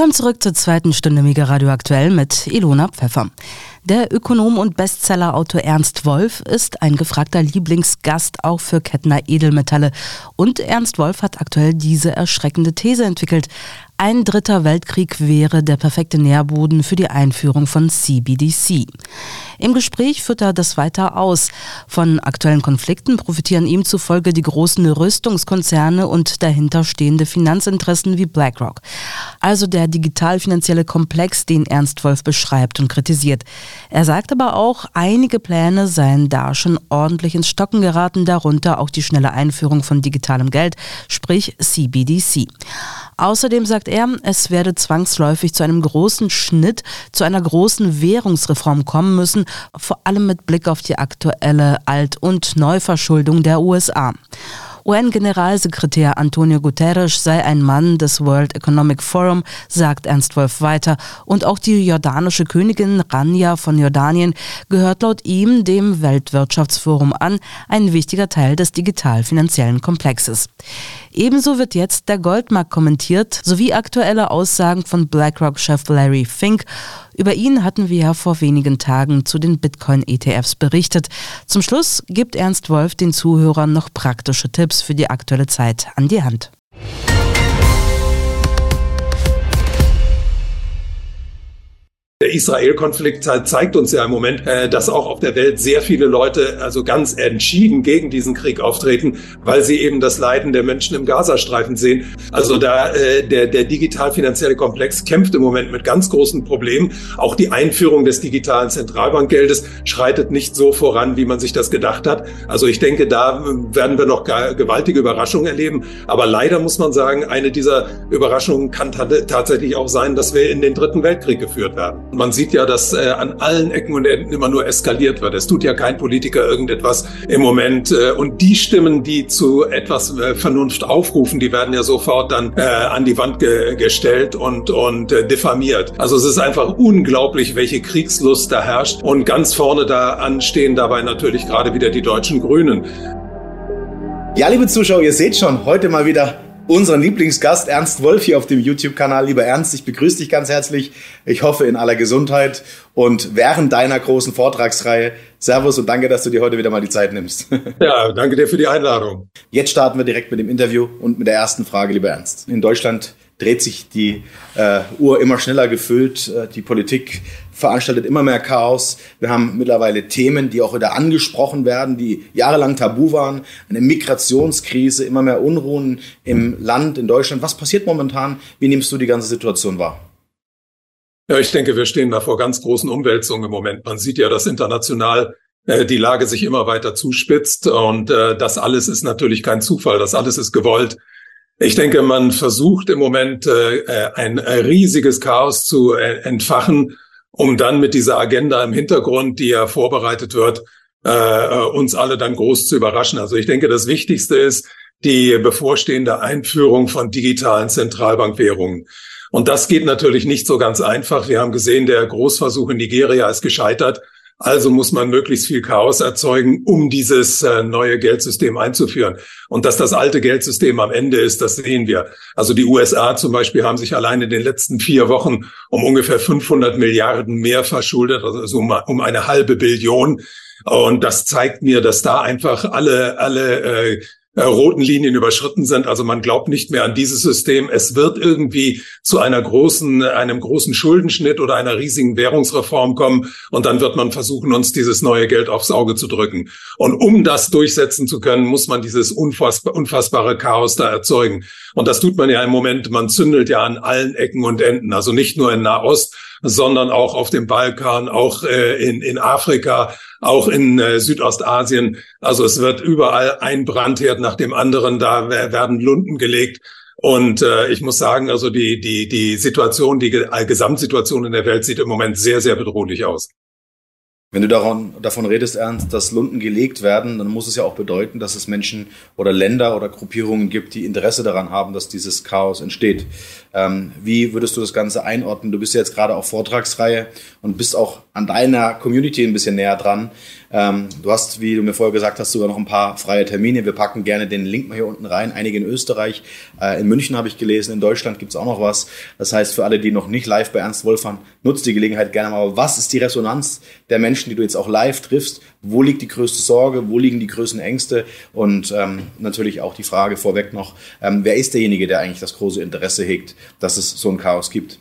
Willkommen zurück zur zweiten Stunde Mega Radio Aktuell mit Ilona Pfeffer. Der Ökonom und Bestsellerautor Ernst Wolf ist ein gefragter Lieblingsgast auch für Kettner Edelmetalle. Und Ernst Wolf hat aktuell diese erschreckende These entwickelt. Ein dritter Weltkrieg wäre der perfekte Nährboden für die Einführung von CBDC. Im Gespräch führt er das weiter aus. Von aktuellen Konflikten profitieren ihm zufolge die großen Rüstungskonzerne und dahinterstehende Finanzinteressen wie BlackRock. Also der digital-finanzielle Komplex, den Ernst Wolf beschreibt und kritisiert. Er sagt aber auch, einige Pläne seien da schon ordentlich ins Stocken geraten, darunter auch die schnelle Einführung von digitalem Geld, sprich CBDC. Außerdem sagt er, es werde zwangsläufig zu einem großen Schnitt, zu einer großen Währungsreform kommen müssen, vor allem mit Blick auf die aktuelle Alt- und Neuverschuldung der USA. UN-Generalsekretär Antonio Guterres sei ein Mann des World Economic Forum, sagt Ernst Wolf weiter. Und auch die jordanische Königin Rania von Jordanien gehört laut ihm dem Weltwirtschaftsforum an, ein wichtiger Teil des digital-finanziellen Komplexes. Ebenso wird jetzt der Goldmarkt kommentiert, sowie aktuelle Aussagen von BlackRock-Chef Larry Fink. Über ihn hatten wir ja vor wenigen Tagen zu den Bitcoin-ETFs berichtet. Zum Schluss gibt Ernst Wolf den Zuhörern noch praktische Tipps für die aktuelle Zeit an die Hand. Der Israel-Konflikt zeigt uns ja im Moment, äh, dass auch auf der Welt sehr viele Leute also ganz entschieden gegen diesen Krieg auftreten, weil sie eben das Leiden der Menschen im Gazastreifen sehen. Also da äh, der, der digital-finanzielle Komplex kämpft im Moment mit ganz großen Problemen. Auch die Einführung des digitalen Zentralbankgeldes schreitet nicht so voran, wie man sich das gedacht hat. Also ich denke, da werden wir noch gewaltige Überraschungen erleben. Aber leider muss man sagen, eine dieser Überraschungen kann tatsächlich auch sein, dass wir in den Dritten Weltkrieg geführt werden. Man sieht ja, dass äh, an allen Ecken und Enden immer nur eskaliert wird. Es tut ja kein Politiker irgendetwas im Moment. Äh, und die Stimmen, die zu etwas äh, Vernunft aufrufen, die werden ja sofort dann äh, an die Wand ge gestellt und, und äh, diffamiert. Also es ist einfach unglaublich, welche Kriegslust da herrscht. Und ganz vorne da anstehen dabei natürlich gerade wieder die deutschen Grünen. Ja, liebe Zuschauer, ihr seht schon, heute mal wieder unseren Lieblingsgast Ernst Wolf hier auf dem YouTube-Kanal. Lieber Ernst, ich begrüße dich ganz herzlich. Ich hoffe in aller Gesundheit und während deiner großen Vortragsreihe. Servus und danke, dass du dir heute wieder mal die Zeit nimmst. Ja, danke dir für die Einladung. Jetzt starten wir direkt mit dem Interview und mit der ersten Frage, lieber Ernst. In Deutschland dreht sich die äh, Uhr immer schneller gefüllt. Äh, die Politik veranstaltet immer mehr Chaos. Wir haben mittlerweile Themen, die auch wieder angesprochen werden, die jahrelang tabu waren. Eine Migrationskrise, immer mehr Unruhen im Land, in Deutschland. Was passiert momentan? Wie nimmst du die ganze Situation wahr? Ja, ich denke, wir stehen da vor ganz großen Umwälzungen im Moment. Man sieht ja, dass international äh, die Lage sich immer weiter zuspitzt und äh, das alles ist natürlich kein Zufall, das alles ist gewollt. Ich denke, man versucht im Moment äh, äh ein riesiges Chaos zu äh, entfachen um dann mit dieser Agenda im Hintergrund, die ja vorbereitet wird, äh, äh, uns alle dann groß zu überraschen. Also ich denke, das Wichtigste ist die bevorstehende Einführung von digitalen Zentralbankwährungen. Und das geht natürlich nicht so ganz einfach. Wir haben gesehen, der Großversuch in Nigeria ist gescheitert. Also muss man möglichst viel Chaos erzeugen, um dieses äh, neue Geldsystem einzuführen. Und dass das alte Geldsystem am Ende ist, das sehen wir. Also die USA zum Beispiel haben sich allein in den letzten vier Wochen um ungefähr 500 Milliarden mehr verschuldet, also um, eine halbe Billion. Und das zeigt mir, dass da einfach alle, alle äh, äh, roten Linien überschritten sind. Also man glaubt nicht mehr an dieses System. Es wird irgendwie zu einer großen, einem großen Schuldenschnitt oder einer riesigen Währungsreform kommen und dann wird man versuchen, uns dieses neue Geld aufs Auge zu drücken. Und um das durchsetzen zu können, muss man dieses unfassbar, unfassbare Chaos da erzeugen. Und das tut man ja im Moment. Man zündelt ja an allen Ecken und Enden. Also nicht nur in Nahost, sondern auch auf dem Balkan, auch äh, in, in Afrika, auch in äh, Südostasien. Also es wird überall ein Brandherd nach dem anderen, da werden Lunden gelegt. Und äh, ich muss sagen, also die, die, die Situation, die Gesamtsituation in der Welt sieht im Moment sehr, sehr bedrohlich aus. Wenn du daran, davon redest, Ernst, dass Lunden gelegt werden, dann muss es ja auch bedeuten, dass es Menschen oder Länder oder Gruppierungen gibt, die Interesse daran haben, dass dieses Chaos entsteht. Ähm, wie würdest du das Ganze einordnen? Du bist ja jetzt gerade auf Vortragsreihe und bist auch an deiner Community ein bisschen näher dran. Ähm, du hast, wie du mir vorher gesagt hast, sogar noch ein paar freie Termine. Wir packen gerne den Link mal hier unten rein. Einige in Österreich, äh, in München habe ich gelesen, in Deutschland gibt es auch noch was. Das heißt, für alle, die noch nicht live bei Ernst Wolf waren, nutzt die Gelegenheit gerne mal. Was ist die Resonanz der Menschen, die du jetzt auch live triffst? Wo liegt die größte Sorge? Wo liegen die größten Ängste? Und ähm, natürlich auch die Frage vorweg noch, ähm, wer ist derjenige, der eigentlich das große Interesse hegt, dass es so ein Chaos gibt?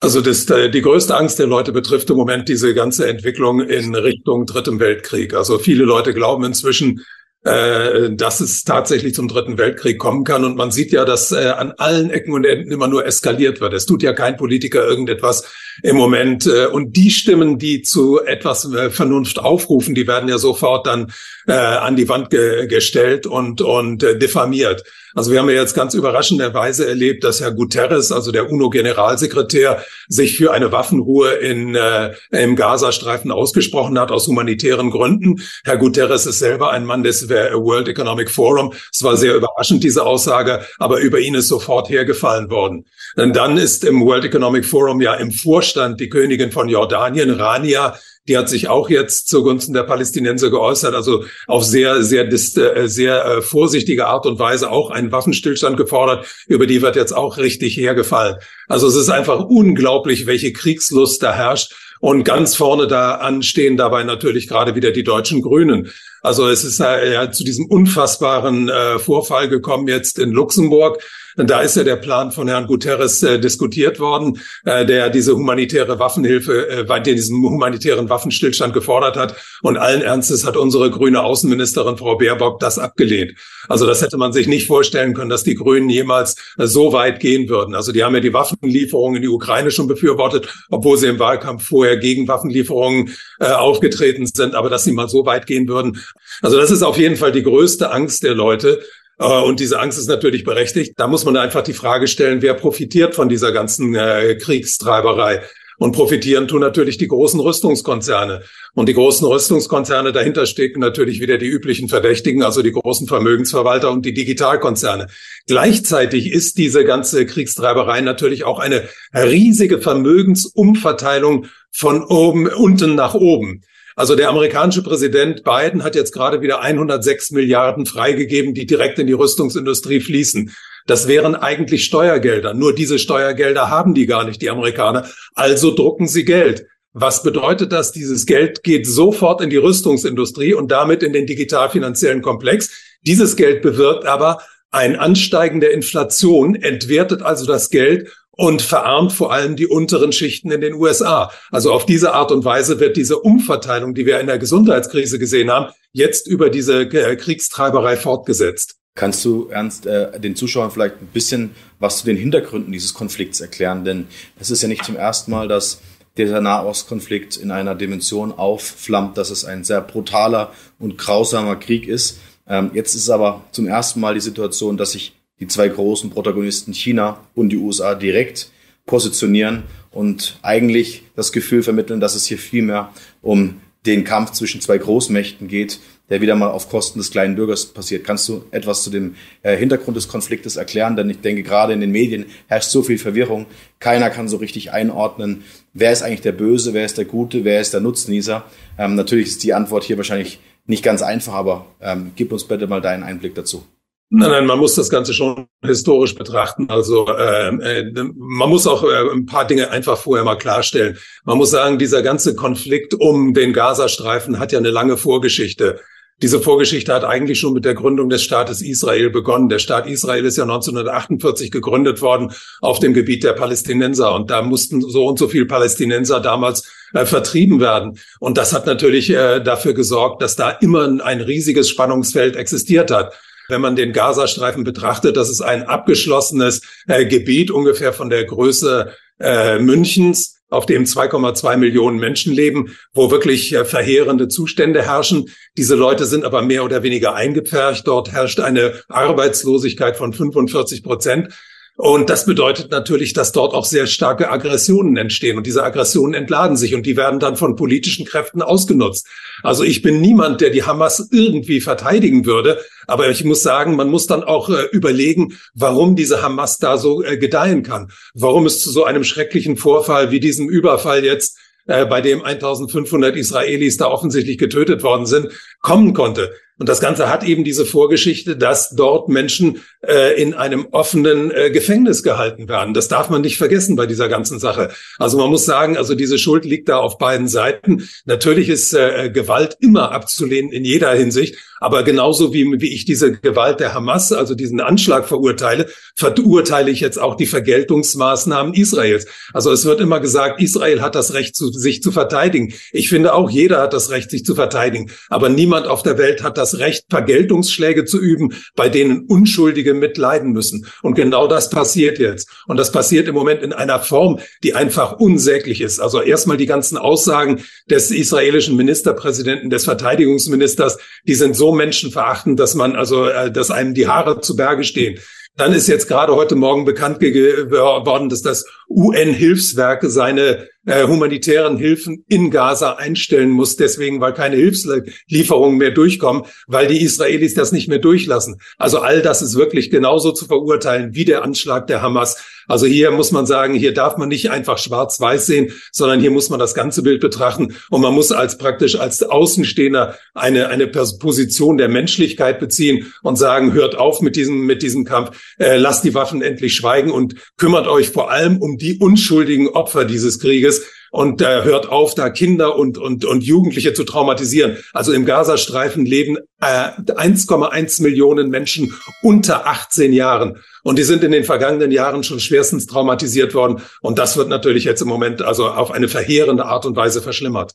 Also das, äh, die größte Angst der Leute betrifft im Moment diese ganze Entwicklung in Richtung Dritten Weltkrieg. Also viele Leute glauben inzwischen, äh, dass es tatsächlich zum Dritten Weltkrieg kommen kann. Und man sieht ja, dass äh, an allen Ecken und Enden immer nur eskaliert wird. Es tut ja kein Politiker irgendetwas im Moment. Äh, und die Stimmen, die zu etwas äh, Vernunft aufrufen, die werden ja sofort dann äh, an die Wand ge gestellt und, und äh, diffamiert. Also wir haben ja jetzt ganz überraschenderweise erlebt, dass Herr Guterres, also der UNO-Generalsekretär, sich für eine Waffenruhe in, äh, im Gazastreifen ausgesprochen hat aus humanitären Gründen. Herr Guterres ist selber ein Mann des World Economic Forum. Es war sehr überraschend, diese Aussage, aber über ihn ist sofort hergefallen worden. Denn dann ist im World Economic Forum ja im Vorstand die Königin von Jordanien, Rania, die hat sich auch jetzt zugunsten der Palästinenser geäußert, also auf sehr, sehr, äh, sehr äh, vorsichtige Art und Weise auch einen Waffenstillstand gefordert. Über die wird jetzt auch richtig hergefallen. Also es ist einfach unglaublich, welche Kriegslust da herrscht. Und ganz vorne da anstehen dabei natürlich gerade wieder die deutschen Grünen. Also es ist ja zu diesem unfassbaren äh, Vorfall gekommen jetzt in Luxemburg. Da ist ja der Plan von Herrn Guterres äh, diskutiert worden, äh, der diese humanitäre Waffenhilfe, äh, diesen humanitären Waffenstillstand gefordert hat. Und allen Ernstes hat unsere grüne Außenministerin Frau Baerbock das abgelehnt. Also das hätte man sich nicht vorstellen können, dass die Grünen jemals äh, so weit gehen würden. Also die haben ja die Waffenlieferungen in die Ukraine schon befürwortet, obwohl sie im Wahlkampf vorher gegen Waffenlieferungen äh, aufgetreten sind. Aber dass sie mal so weit gehen würden. Also das ist auf jeden Fall die größte Angst der Leute, und diese Angst ist natürlich berechtigt. Da muss man einfach die Frage stellen, wer profitiert von dieser ganzen äh, Kriegstreiberei? Und profitieren tun natürlich die großen Rüstungskonzerne. Und die großen Rüstungskonzerne, dahinter stecken natürlich wieder die üblichen Verdächtigen, also die großen Vermögensverwalter und die Digitalkonzerne. Gleichzeitig ist diese ganze Kriegstreiberei natürlich auch eine riesige Vermögensumverteilung von oben, unten nach oben. Also der amerikanische Präsident Biden hat jetzt gerade wieder 106 Milliarden freigegeben, die direkt in die Rüstungsindustrie fließen. Das wären eigentlich Steuergelder. Nur diese Steuergelder haben die gar nicht, die Amerikaner. Also drucken sie Geld. Was bedeutet das? Dieses Geld geht sofort in die Rüstungsindustrie und damit in den digital-finanziellen Komplex. Dieses Geld bewirkt aber ein Ansteigen der Inflation, entwertet also das Geld und verarmt vor allem die unteren Schichten in den USA. Also auf diese Art und Weise wird diese Umverteilung, die wir in der Gesundheitskrise gesehen haben, jetzt über diese äh, Kriegstreiberei fortgesetzt. Kannst du, Ernst, äh, den Zuschauern vielleicht ein bisschen was zu den Hintergründen dieses Konflikts erklären? Denn es ist ja nicht zum ersten Mal, dass dieser Nahostkonflikt in einer Dimension aufflammt, dass es ein sehr brutaler und grausamer Krieg ist. Ähm, jetzt ist aber zum ersten Mal die Situation, dass sich die zwei großen Protagonisten China und die USA direkt positionieren und eigentlich das Gefühl vermitteln, dass es hier viel mehr um den Kampf zwischen zwei Großmächten geht, der wieder mal auf Kosten des kleinen Bürgers passiert. Kannst du etwas zu dem äh, Hintergrund des Konfliktes erklären? Denn ich denke, gerade in den Medien herrscht so viel Verwirrung. Keiner kann so richtig einordnen, wer ist eigentlich der Böse, wer ist der Gute, wer ist der Nutznießer. Ähm, natürlich ist die Antwort hier wahrscheinlich nicht ganz einfach, aber ähm, gib uns bitte mal deinen Einblick dazu. Nein, nein, man muss das Ganze schon historisch betrachten. Also äh, äh, man muss auch äh, ein paar Dinge einfach vorher mal klarstellen. Man muss sagen, dieser ganze Konflikt um den Gazastreifen hat ja eine lange Vorgeschichte. Diese Vorgeschichte hat eigentlich schon mit der Gründung des Staates Israel begonnen. Der Staat Israel ist ja 1948 gegründet worden auf dem Gebiet der Palästinenser und da mussten so und so viel Palästinenser damals äh, vertrieben werden. Und das hat natürlich äh, dafür gesorgt, dass da immer ein riesiges Spannungsfeld existiert hat wenn man den Gazastreifen betrachtet, das ist ein abgeschlossenes äh, Gebiet, ungefähr von der Größe äh, Münchens, auf dem 2,2 Millionen Menschen leben, wo wirklich äh, verheerende Zustände herrschen. Diese Leute sind aber mehr oder weniger eingepfercht. Dort herrscht eine Arbeitslosigkeit von 45 Prozent. Und das bedeutet natürlich, dass dort auch sehr starke Aggressionen entstehen. Und diese Aggressionen entladen sich und die werden dann von politischen Kräften ausgenutzt. Also ich bin niemand, der die Hamas irgendwie verteidigen würde. Aber ich muss sagen, man muss dann auch äh, überlegen, warum diese Hamas da so äh, gedeihen kann. Warum es zu so einem schrecklichen Vorfall wie diesem Überfall jetzt äh, bei dem 1500 Israelis da offensichtlich getötet worden sind, kommen konnte. Und das Ganze hat eben diese Vorgeschichte, dass dort Menschen äh, in einem offenen äh, Gefängnis gehalten werden. Das darf man nicht vergessen bei dieser ganzen Sache. Also man muss sagen, also diese Schuld liegt da auf beiden Seiten. Natürlich ist äh, Gewalt immer abzulehnen in jeder Hinsicht. Aber genauso wie, wie ich diese Gewalt der Hamas, also diesen Anschlag verurteile, verurteile ich jetzt auch die Vergeltungsmaßnahmen Israels. Also es wird immer gesagt, Israel hat das Recht, zu, sich zu verteidigen. Ich finde auch, jeder hat das Recht, sich zu verteidigen. Aber niemand auf der Welt hat das Recht, Vergeltungsschläge zu üben, bei denen Unschuldige mitleiden müssen. Und genau das passiert jetzt. Und das passiert im Moment in einer Form, die einfach unsäglich ist. Also erstmal die ganzen Aussagen des israelischen Ministerpräsidenten, des Verteidigungsministers, die sind so menschenverachtend, dass man also, äh, dass einem die Haare zu Berge stehen. Dann ist jetzt gerade heute Morgen bekannt geworden, dass das UN-Hilfswerk seine äh, humanitären Hilfen in Gaza einstellen muss, deswegen, weil keine Hilfslieferungen mehr durchkommen, weil die Israelis das nicht mehr durchlassen. Also all das ist wirklich genauso zu verurteilen wie der Anschlag der Hamas. Also hier muss man sagen, hier darf man nicht einfach schwarz-weiß sehen, sondern hier muss man das ganze Bild betrachten und man muss als praktisch als Außenstehender eine, eine Position der Menschlichkeit beziehen und sagen, hört auf mit diesem, mit diesem Kampf, äh, lasst die Waffen endlich schweigen und kümmert euch vor allem um die unschuldigen Opfer dieses Krieges und äh, hört auf, da Kinder und, und, und Jugendliche zu traumatisieren. Also im Gazastreifen leben äh, 1,1 Millionen Menschen unter 18 Jahren. Und die sind in den vergangenen Jahren schon schwerstens traumatisiert worden. Und das wird natürlich jetzt im Moment also auf eine verheerende Art und Weise verschlimmert.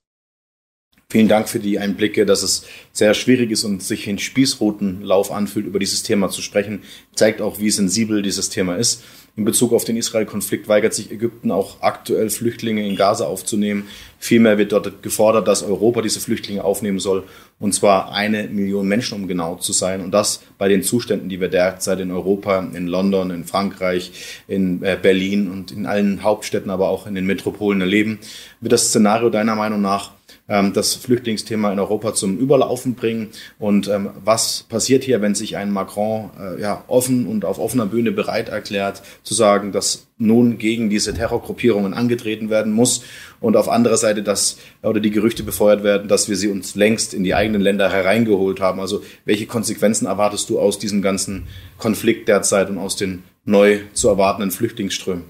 Vielen Dank für die Einblicke, dass es sehr schwierig ist und sich in Spießrutenlauf anfühlt, über dieses Thema zu sprechen. Zeigt auch, wie sensibel dieses Thema ist. In Bezug auf den Israel-Konflikt weigert sich Ägypten auch aktuell Flüchtlinge in Gaza aufzunehmen. Vielmehr wird dort gefordert, dass Europa diese Flüchtlinge aufnehmen soll. Und zwar eine Million Menschen, um genau zu sein. Und das bei den Zuständen, die wir derzeit in Europa, in London, in Frankreich, in äh, Berlin und in allen Hauptstädten, aber auch in den Metropolen erleben. Wird das Szenario deiner Meinung nach das Flüchtlingsthema in Europa zum Überlaufen bringen. Und ähm, was passiert hier, wenn sich ein Macron äh, ja, offen und auf offener Bühne bereit erklärt, zu sagen, dass nun gegen diese Terrorgruppierungen angetreten werden muss und auf anderer Seite, dass oder die Gerüchte befeuert werden, dass wir sie uns längst in die eigenen Länder hereingeholt haben. Also welche Konsequenzen erwartest du aus diesem ganzen Konflikt derzeit und aus den neu zu erwartenden Flüchtlingsströmen?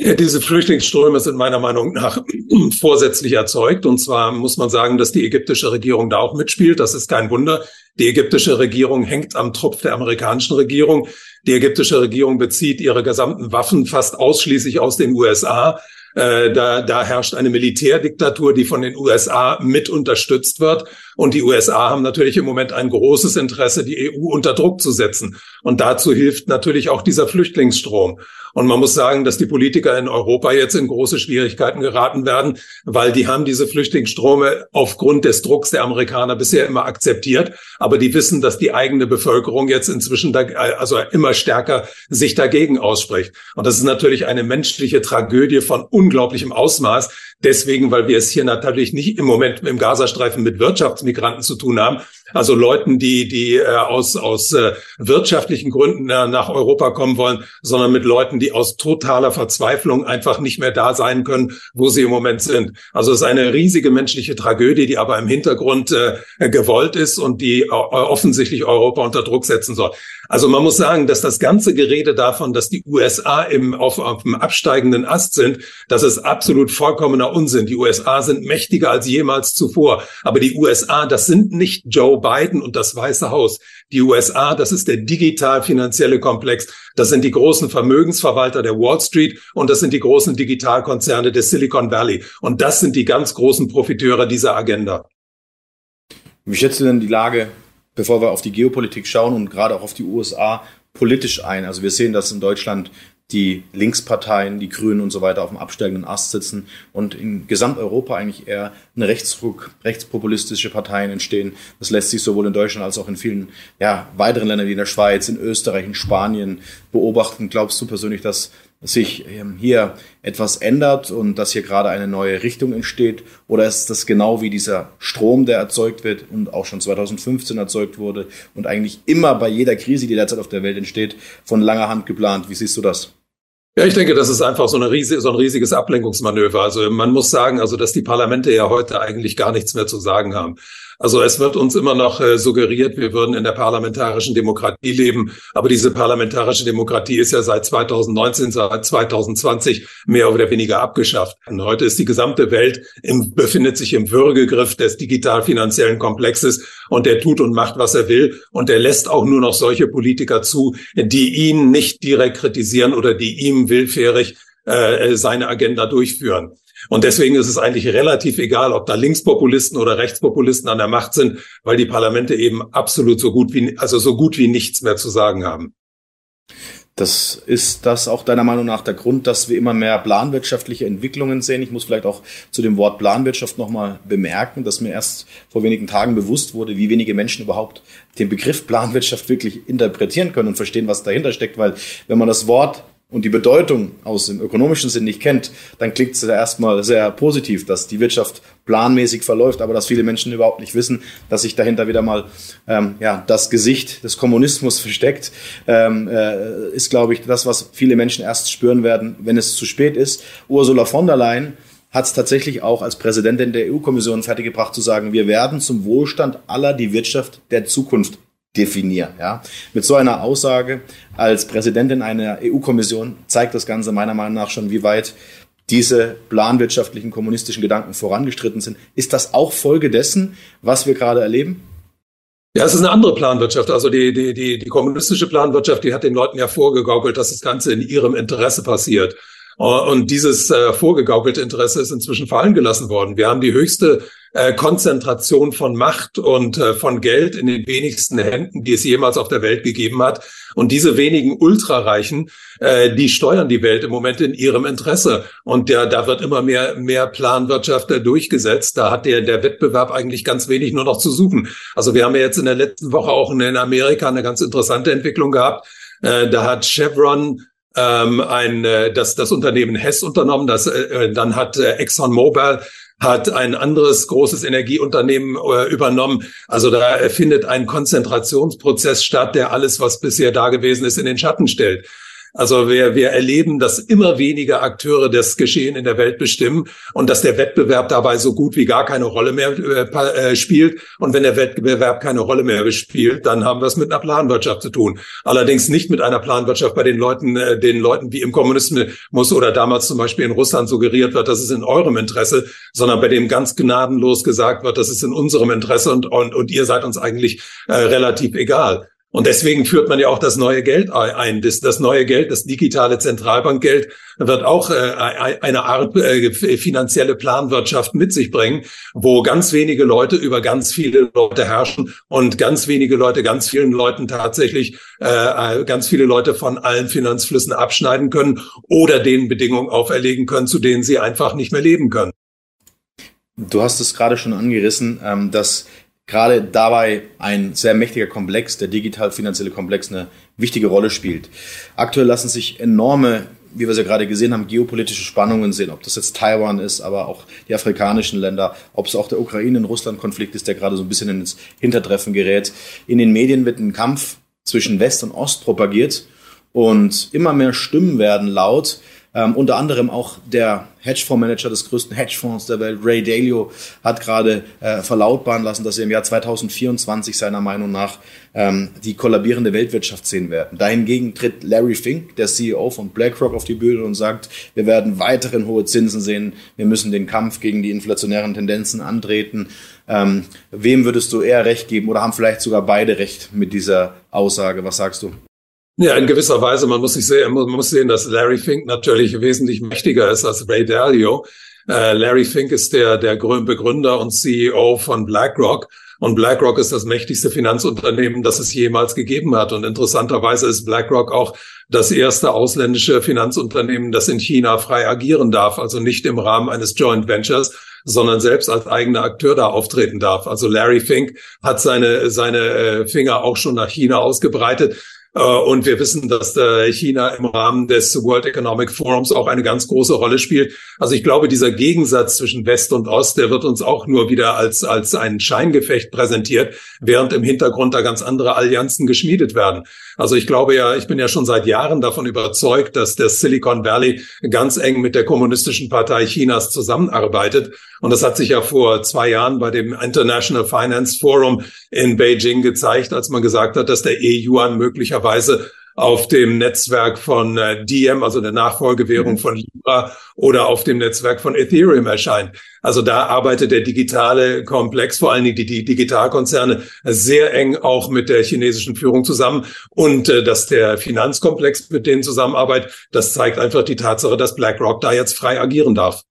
Diese Flüchtlingsströme sind meiner Meinung nach vorsätzlich erzeugt. Und zwar muss man sagen, dass die ägyptische Regierung da auch mitspielt. Das ist kein Wunder. Die ägyptische Regierung hängt am Tropf der amerikanischen Regierung. Die ägyptische Regierung bezieht ihre gesamten Waffen fast ausschließlich aus den USA. Äh, da, da herrscht eine Militärdiktatur, die von den USA mit unterstützt wird. Und die USA haben natürlich im Moment ein großes Interesse, die EU unter Druck zu setzen. Und dazu hilft natürlich auch dieser Flüchtlingsstrom. Und man muss sagen, dass die Politiker in Europa jetzt in große Schwierigkeiten geraten werden, weil die haben diese Flüchtlingsströme aufgrund des Drucks der Amerikaner bisher immer akzeptiert. Aber die wissen, dass die eigene Bevölkerung jetzt inzwischen da, also immer stärker sich dagegen ausspricht. Und das ist natürlich eine menschliche Tragödie von unglaublichem Ausmaß. Deswegen, weil wir es hier natürlich nicht im Moment im Gazastreifen mit Wirtschaftsmigranten zu tun haben, also Leuten, die, die äh, aus, aus äh, wirtschaftlichen Gründen äh, nach Europa kommen wollen, sondern mit Leuten, die aus totaler Verzweiflung einfach nicht mehr da sein können, wo sie im Moment sind. Also es ist eine riesige menschliche Tragödie, die aber im Hintergrund äh, gewollt ist und die äh, offensichtlich Europa unter Druck setzen soll. Also man muss sagen, dass das ganze Gerede davon, dass die USA im, auf, auf dem absteigenden Ast sind, das ist absolut vollkommener Unsinn. Die USA sind mächtiger als jemals zuvor. Aber die USA, das sind nicht Joe Biden und das Weiße Haus. Die USA, das ist der digital-finanzielle Komplex. Das sind die großen Vermögensverwalter der Wall Street und das sind die großen Digitalkonzerne des Silicon Valley. Und das sind die ganz großen Profiteure dieser Agenda. Wie schätzt du denn die Lage bevor wir auf die Geopolitik schauen und gerade auch auf die USA politisch ein. Also wir sehen, dass in Deutschland die Linksparteien, die Grünen und so weiter auf dem absteigenden Ast sitzen und in Gesamteuropa eigentlich eher eine Rechtsruck, rechtspopulistische Parteien entstehen. Das lässt sich sowohl in Deutschland als auch in vielen ja, weiteren Ländern wie in der Schweiz, in Österreich, in Spanien beobachten. Glaubst du persönlich, dass sich ähm, hier etwas ändert und dass hier gerade eine neue Richtung entsteht? Oder ist das genau wie dieser Strom, der erzeugt wird und auch schon 2015 erzeugt wurde und eigentlich immer bei jeder Krise, die derzeit auf der Welt entsteht, von langer Hand geplant? Wie siehst du das? Ja, ich denke, das ist einfach so, eine riesige, so ein riesiges Ablenkungsmanöver. Also man muss sagen, also dass die Parlamente ja heute eigentlich gar nichts mehr zu sagen haben. Also es wird uns immer noch äh, suggeriert, wir würden in der parlamentarischen Demokratie leben. Aber diese parlamentarische Demokratie ist ja seit 2019, seit 2020 mehr oder weniger abgeschafft. Und heute ist die gesamte Welt im, befindet sich im Würgegriff des digital-finanziellen Komplexes und der tut und macht, was er will. Und er lässt auch nur noch solche Politiker zu, die ihn nicht direkt kritisieren oder die ihm willfährig äh, seine Agenda durchführen. Und deswegen ist es eigentlich relativ egal, ob da Linkspopulisten oder Rechtspopulisten an der Macht sind, weil die Parlamente eben absolut so gut wie, also so gut wie nichts mehr zu sagen haben. Das ist das auch deiner Meinung nach der Grund, dass wir immer mehr planwirtschaftliche Entwicklungen sehen. Ich muss vielleicht auch zu dem Wort Planwirtschaft nochmal bemerken, dass mir erst vor wenigen Tagen bewusst wurde, wie wenige Menschen überhaupt den Begriff Planwirtschaft wirklich interpretieren können und verstehen, was dahinter steckt. Weil wenn man das Wort und die Bedeutung aus dem ökonomischen Sinn nicht kennt, dann klingt es ja erstmal sehr positiv, dass die Wirtschaft planmäßig verläuft, aber dass viele Menschen überhaupt nicht wissen, dass sich dahinter wieder mal ähm, ja, das Gesicht des Kommunismus versteckt, ähm, äh, ist, glaube ich, das, was viele Menschen erst spüren werden, wenn es zu spät ist. Ursula von der Leyen hat es tatsächlich auch als Präsidentin der EU-Kommission fertiggebracht zu sagen, wir werden zum Wohlstand aller die Wirtschaft der Zukunft definieren. Ja? Mit so einer Aussage als Präsidentin einer EU-Kommission zeigt das Ganze meiner Meinung nach schon, wie weit diese planwirtschaftlichen kommunistischen Gedanken vorangestritten sind. Ist das auch Folge dessen, was wir gerade erleben? Ja, es ist eine andere Planwirtschaft. Also die, die, die, die kommunistische Planwirtschaft, die hat den Leuten ja vorgegaukelt, dass das Ganze in ihrem Interesse passiert. Und dieses äh, vorgegaukelte Interesse ist inzwischen fallen gelassen worden. Wir haben die höchste äh, Konzentration von Macht und äh, von Geld in den wenigsten Händen, die es jemals auf der Welt gegeben hat. Und diese wenigen Ultrareichen, äh, die steuern die Welt im Moment in ihrem Interesse. Und der, da wird immer mehr, mehr Planwirtschaft äh, durchgesetzt. Da hat der, der Wettbewerb eigentlich ganz wenig nur noch zu suchen. Also wir haben ja jetzt in der letzten Woche auch in Amerika eine ganz interessante Entwicklung gehabt. Äh, da hat Chevron ähm, ein, äh, das, das Unternehmen Hess unternommen. Das, äh, dann hat äh, ExxonMobil hat ein anderes großes Energieunternehmen äh, übernommen. Also da findet ein Konzentrationsprozess statt, der alles, was bisher da gewesen ist, in den Schatten stellt. Also wir, wir erleben, dass immer weniger Akteure das Geschehen in der Welt bestimmen und dass der Wettbewerb dabei so gut wie gar keine Rolle mehr äh, äh, spielt. Und wenn der Wettbewerb keine Rolle mehr spielt, dann haben wir es mit einer Planwirtschaft zu tun. Allerdings nicht mit einer Planwirtschaft bei den Leuten, äh, den Leuten, wie im Kommunismus oder damals zum Beispiel in Russland suggeriert wird, das ist in eurem Interesse, sondern bei dem ganz gnadenlos gesagt wird, das ist in unserem Interesse und, und, und ihr seid uns eigentlich äh, relativ egal. Und deswegen führt man ja auch das neue Geld ein. Das, das neue Geld, das digitale Zentralbankgeld, wird auch äh, eine Art äh, finanzielle Planwirtschaft mit sich bringen, wo ganz wenige Leute über ganz viele Leute herrschen und ganz wenige Leute ganz vielen Leuten tatsächlich äh, ganz viele Leute von allen Finanzflüssen abschneiden können oder denen Bedingungen auferlegen können, zu denen sie einfach nicht mehr leben können. Du hast es gerade schon angerissen, ähm, dass gerade dabei ein sehr mächtiger Komplex, der digital-finanzielle Komplex, eine wichtige Rolle spielt. Aktuell lassen sich enorme, wie wir es ja gerade gesehen haben, geopolitische Spannungen sehen, ob das jetzt Taiwan ist, aber auch die afrikanischen Länder, ob es auch der Ukraine-Russland-Konflikt ist, der gerade so ein bisschen ins Hintertreffen gerät. In den Medien wird ein Kampf zwischen West und Ost propagiert und immer mehr Stimmen werden laut, ähm, unter anderem auch der Hedgefondsmanager des größten Hedgefonds der Welt, Ray Dalio, hat gerade äh, verlautbaren lassen, dass wir im Jahr 2024 seiner Meinung nach ähm, die kollabierende Weltwirtschaft sehen werden. Dahingegen tritt Larry Fink, der CEO von BlackRock, auf die Bühne und sagt, wir werden weiterhin hohe Zinsen sehen, wir müssen den Kampf gegen die inflationären Tendenzen antreten. Ähm, wem würdest du eher recht geben oder haben vielleicht sogar beide recht mit dieser Aussage? Was sagst du? Ja, in gewisser Weise. Man muss sich sehen, man muss sehen, dass Larry Fink natürlich wesentlich mächtiger ist als Ray Dalio. Äh, Larry Fink ist der, der Begründer und CEO von BlackRock. Und BlackRock ist das mächtigste Finanzunternehmen, das es jemals gegeben hat. Und interessanterweise ist BlackRock auch das erste ausländische Finanzunternehmen, das in China frei agieren darf, also nicht im Rahmen eines Joint Ventures, sondern selbst als eigener Akteur da auftreten darf. Also Larry Fink hat seine, seine äh, Finger auch schon nach China ausgebreitet. Äh, und wir wissen, dass äh, China im Rahmen des World Economic Forums auch eine ganz große Rolle spielt. Also ich glaube, dieser Gegensatz zwischen West und Ost, der wird uns auch nur wieder als, als ein Scheingefecht präsentiert, während im Hintergrund da ganz andere Allianzen geschmiedet werden. Also ich glaube ja, ich bin ja schon seit Jahren davon überzeugt, dass der Silicon Valley ganz eng mit der Kommunistischen Partei Chinas zusammenarbeitet. Und das hat sich ja vor zwei Jahren bei dem International Finance Forum in Beijing gezeigt, als man gesagt hat, dass der E-Yuan möglicherweise auf dem Netzwerk von äh, Diem, also der Nachfolgewährung mhm. von Libra oder auf dem Netzwerk von Ethereum erscheint. Also da arbeitet der digitale Komplex, vor allen Dingen die, die Digitalkonzerne, sehr eng auch mit der chinesischen Führung zusammen. Und äh, dass der Finanzkomplex mit denen zusammenarbeitet, das zeigt einfach die Tatsache, dass BlackRock da jetzt frei agieren darf.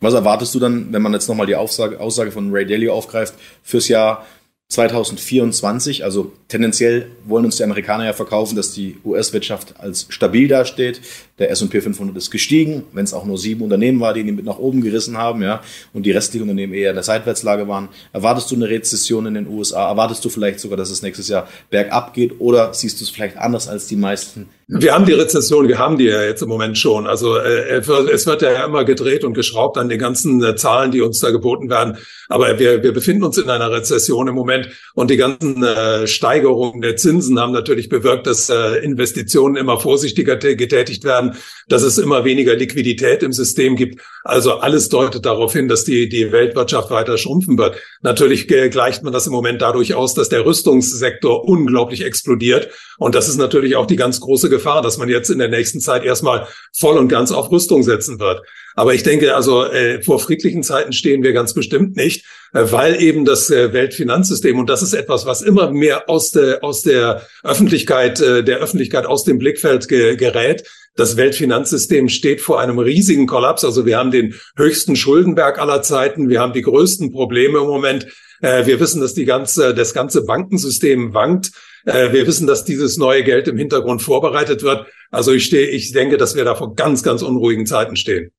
Was erwartest du dann, wenn man jetzt nochmal die Aussage, Aussage von Ray Dalio aufgreift, fürs Jahr 2024. Also tendenziell wollen uns die Amerikaner ja verkaufen, dass die US-Wirtschaft als stabil dasteht. Der S&P 500 ist gestiegen, wenn es auch nur sieben Unternehmen war, die ihn mit nach oben gerissen haben, ja, und die restlichen Unternehmen eher in der Seitwärtslage waren. Erwartest du eine Rezession in den USA? Erwartest du vielleicht sogar, dass es nächstes Jahr bergab geht? Oder siehst du es vielleicht anders als die meisten wir haben die Rezession, wir haben die ja jetzt im Moment schon. Also äh, es wird ja immer gedreht und geschraubt an den ganzen äh, Zahlen, die uns da geboten werden. Aber wir, wir befinden uns in einer Rezession im Moment und die ganzen äh, Steigerungen der Zinsen haben natürlich bewirkt, dass Investitionen immer vorsichtiger getätigt werden, dass es immer weniger Liquidität im System gibt. Also alles deutet darauf hin, dass die, die Weltwirtschaft weiter schrumpfen wird. Natürlich gleicht man das im Moment dadurch aus, dass der Rüstungssektor unglaublich explodiert. Und das ist natürlich auch die ganz große Gefahr, dass man jetzt in der nächsten Zeit erstmal voll und ganz auf Rüstung setzen wird. Aber ich denke, also äh, vor friedlichen Zeiten stehen wir ganz bestimmt nicht, äh, weil eben das äh, Weltfinanzsystem und das ist etwas, was immer mehr aus der aus der Öffentlichkeit äh, der Öffentlichkeit aus dem Blickfeld ge gerät. Das Weltfinanzsystem steht vor einem riesigen Kollaps. Also wir haben den höchsten Schuldenberg aller Zeiten. Wir haben die größten Probleme im Moment. Äh, wir wissen, dass die ganze, das ganze Bankensystem wankt. Äh, wir wissen, dass dieses neue Geld im Hintergrund vorbereitet wird. Also ich stehe, ich denke, dass wir da vor ganz, ganz unruhigen Zeiten stehen.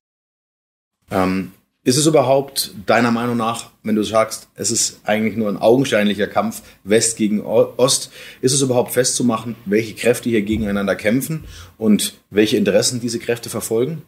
Ähm, ist es überhaupt deiner Meinung nach, wenn du sagst, es ist eigentlich nur ein augenscheinlicher Kampf West gegen Ost, ist es überhaupt festzumachen, welche Kräfte hier gegeneinander kämpfen und welche Interessen diese Kräfte verfolgen?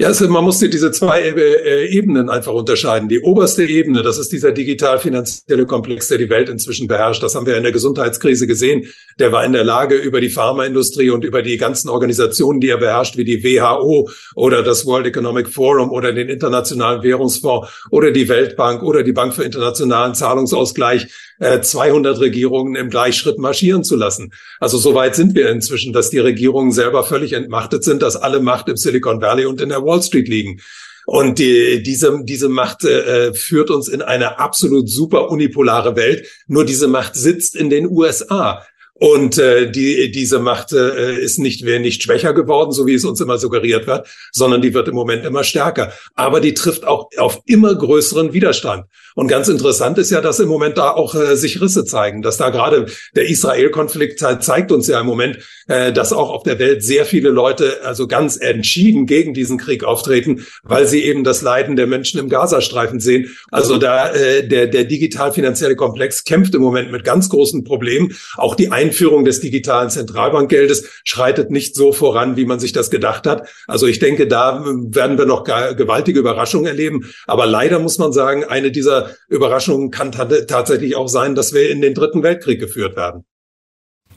Ja, also man muss diese zwei äh, Ebenen einfach unterscheiden. Die oberste Ebene, das ist dieser digital-finanzielle Komplex, der die Welt inzwischen beherrscht. Das haben wir in der Gesundheitskrise gesehen. Der war in der Lage, über die Pharmaindustrie und über die ganzen Organisationen, die er beherrscht, wie die WHO oder das World Economic Forum oder den Internationalen Währungsfonds oder die Weltbank oder die Bank für internationalen Zahlungsausgleich, 200 äh, Regierungen im Gleichschritt marschieren zu lassen. Also so weit sind wir inzwischen, dass die Regierungen selber völlig entmachtet sind, dass alle Macht im Silicon Valley und in der Wall Street liegen. Und die, diese, diese Macht äh, führt uns in eine absolut super unipolare Welt. Nur diese Macht sitzt in den USA. Und äh, die, diese Macht äh, ist nicht, wäre nicht schwächer geworden, so wie es uns immer suggeriert wird, sondern die wird im Moment immer stärker. Aber die trifft auch auf immer größeren Widerstand. Und ganz interessant ist ja, dass im Moment da auch äh, sich Risse zeigen, dass da gerade der Israel-Konflikt zeigt uns ja im Moment, äh, dass auch auf der Welt sehr viele Leute also ganz entschieden gegen diesen Krieg auftreten, weil sie eben das Leiden der Menschen im Gazastreifen sehen. Also da äh, der, der digital-finanzielle Komplex kämpft im Moment mit ganz großen Problemen. Auch die Einführung des digitalen Zentralbankgeldes schreitet nicht so voran, wie man sich das gedacht hat. Also ich denke, da werden wir noch gewaltige Überraschungen erleben. Aber leider muss man sagen, eine dieser Überraschung kann tatsächlich auch sein, dass wir in den Dritten Weltkrieg geführt werden.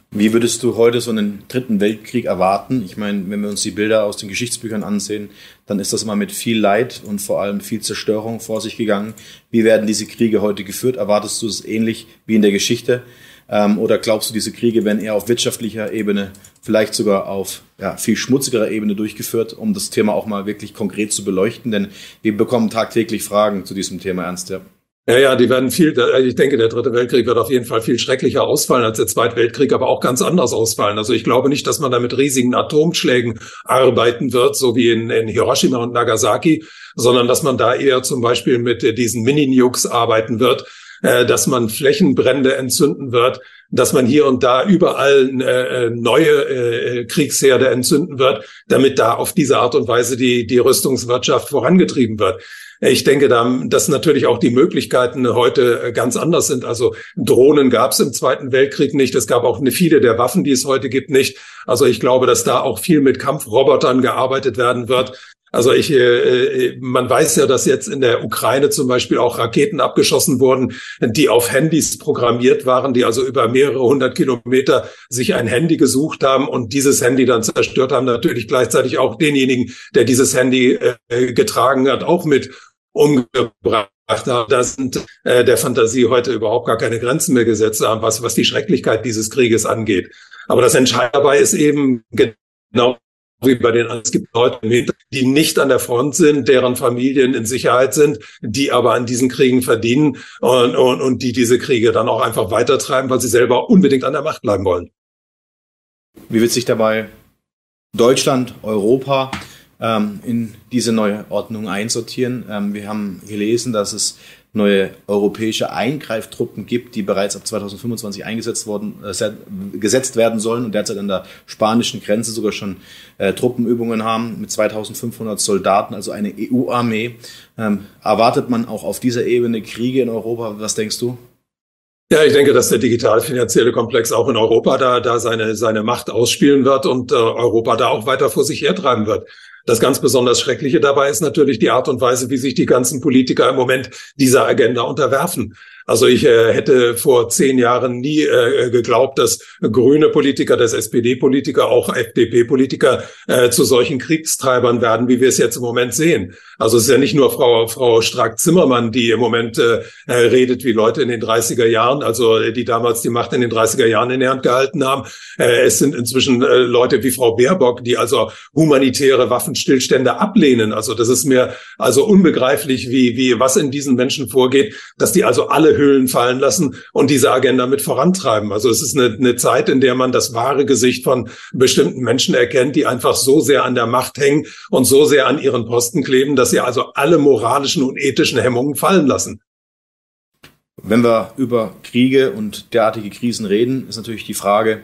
Wie würdest du heute so einen dritten Weltkrieg erwarten? Ich meine, wenn wir uns die Bilder aus den Geschichtsbüchern ansehen, dann ist das immer mit viel Leid und vor allem viel Zerstörung vor sich gegangen. Wie werden diese Kriege heute geführt? Erwartest du es ähnlich wie in der Geschichte? Ähm, oder glaubst du, diese Kriege werden eher auf wirtschaftlicher Ebene, vielleicht sogar auf ja, viel schmutzigerer Ebene durchgeführt, um das Thema auch mal wirklich konkret zu beleuchten? Denn wir bekommen tagtäglich Fragen zu diesem Thema ernst. Ja. Ja, ja, die werden viel, ich denke, der dritte Weltkrieg wird auf jeden Fall viel schrecklicher ausfallen als der zweite Weltkrieg, aber auch ganz anders ausfallen. Also ich glaube nicht, dass man da mit riesigen Atomschlägen arbeiten wird, so wie in, in Hiroshima und Nagasaki, sondern dass man da eher zum Beispiel mit diesen Mini-Nukes arbeiten wird, äh, dass man Flächenbrände entzünden wird, dass man hier und da überall äh, neue äh, Kriegsherde entzünden wird, damit da auf diese Art und Weise die, die Rüstungswirtschaft vorangetrieben wird. Ich denke, dass natürlich auch die Möglichkeiten heute ganz anders sind. Also Drohnen gab es im Zweiten Weltkrieg nicht. Es gab auch eine viele der Waffen, die es heute gibt, nicht. Also ich glaube, dass da auch viel mit Kampfrobotern gearbeitet werden wird. Also ich, äh, äh, man weiß ja, dass jetzt in der Ukraine zum Beispiel auch Raketen abgeschossen wurden, die auf Handys programmiert waren, die also über mehrere hundert Kilometer sich ein Handy gesucht haben und dieses Handy dann zerstört haben. Natürlich gleichzeitig auch denjenigen, der dieses Handy äh, getragen hat, auch mit umgebracht haben. Da sind äh, der Fantasie heute überhaupt gar keine Grenzen mehr gesetzt haben, was, was die Schrecklichkeit dieses Krieges angeht. Aber das Entscheidende dabei ist eben genau wie bei den, es gibt Leute, die nicht an der Front sind, deren Familien in Sicherheit sind, die aber an diesen Kriegen verdienen und, und, und die diese Kriege dann auch einfach weitertreiben, weil sie selber unbedingt an der Macht bleiben wollen. Wie wird sich dabei Deutschland, Europa ähm, in diese neue Ordnung einsortieren? Ähm, wir haben gelesen, dass es neue europäische Eingreiftruppen gibt, die bereits ab 2025 eingesetzt worden, äh, gesetzt werden sollen und derzeit an der spanischen Grenze sogar schon äh, Truppenübungen haben mit 2500 Soldaten, also eine EU-Armee. Ähm, erwartet man auch auf dieser Ebene Kriege in Europa? Was denkst du? Ja, ich denke, dass der digital-finanzielle Komplex auch in Europa da, da seine, seine Macht ausspielen wird und äh, Europa da auch weiter vor sich hertreiben wird. Das ganz besonders Schreckliche dabei ist natürlich die Art und Weise, wie sich die ganzen Politiker im Moment dieser Agenda unterwerfen. Also ich äh, hätte vor zehn Jahren nie äh, geglaubt, dass grüne Politiker, dass SPD-Politiker, auch FDP-Politiker äh, zu solchen Kriegstreibern werden, wie wir es jetzt im Moment sehen. Also es ist ja nicht nur Frau, Frau Strack-Zimmermann, die im Moment äh, äh redet wie Leute in den 30er Jahren, also die damals die Macht in den 30er Jahren in der Hand gehalten haben. Äh, es sind inzwischen äh, Leute wie Frau Baerbock, die also humanitäre Waffenstillstände ablehnen. Also das ist mir also unbegreiflich, wie, wie was in diesen Menschen vorgeht, dass die also alle Hüllen fallen lassen und diese Agenda mit vorantreiben. Also es ist eine, eine Zeit, in der man das wahre Gesicht von bestimmten Menschen erkennt, die einfach so sehr an der Macht hängen und so sehr an ihren Posten kleben, dass sie also alle moralischen und ethischen Hemmungen fallen lassen. Wenn wir über Kriege und derartige Krisen reden, ist natürlich die Frage,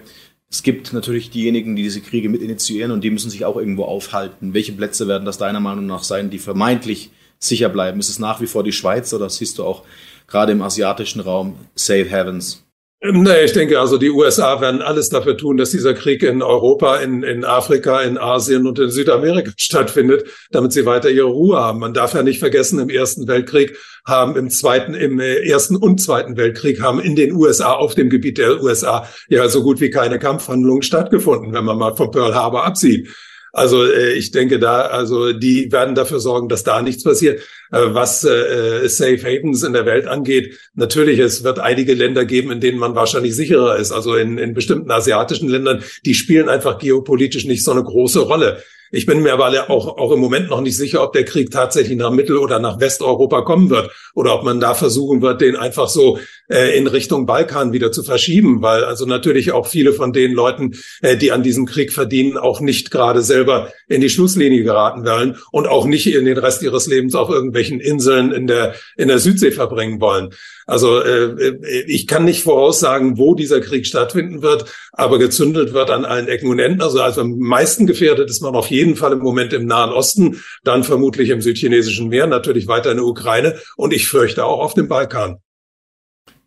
es gibt natürlich diejenigen, die diese Kriege mit initiieren und die müssen sich auch irgendwo aufhalten. Welche Plätze werden das deiner Meinung nach sein, die vermeintlich sicher bleiben? Ist es nach wie vor die Schweiz oder siehst du auch gerade im asiatischen Raum Safe Havens? Nee, ich denke also, die USA werden alles dafür tun, dass dieser Krieg in Europa, in, in Afrika, in Asien und in Südamerika stattfindet, damit sie weiter ihre Ruhe haben. Man darf ja nicht vergessen, im Ersten Weltkrieg haben im Zweiten, im äh, Ersten und Zweiten Weltkrieg haben in den USA, auf dem Gebiet der USA, ja so gut wie keine Kampfhandlungen stattgefunden, wenn man mal von Pearl Harbor absieht. Also äh, ich denke da, also die werden dafür sorgen, dass da nichts passiert. Äh, was äh, Safe Havens in der Welt angeht, natürlich, es wird einige Länder geben, in denen man wahrscheinlich sicherer ist. Also in, in bestimmten asiatischen Ländern, die spielen einfach geopolitisch nicht so eine große Rolle. Ich bin mir aber auch, auch im Moment noch nicht sicher, ob der Krieg tatsächlich nach Mittel- oder nach Westeuropa kommen wird oder ob man da versuchen wird, den einfach so äh, in Richtung Balkan wieder zu verschieben, weil also natürlich auch viele von den Leuten, äh, die an diesem Krieg verdienen, auch nicht gerade selber in die Schlusslinie geraten wollen und auch nicht in den Rest ihres Lebens auf irgendwelchen Inseln in der, in der Südsee verbringen wollen. Also äh, ich kann nicht voraussagen, wo dieser Krieg stattfinden wird, aber gezündelt wird an allen Ecken und Enden. Also, also am meisten gefährdet ist man auf jeden Fall im Moment im Nahen Osten, dann vermutlich im südchinesischen Meer, natürlich weiter in der Ukraine und ich fürchte auch auf dem Balkan.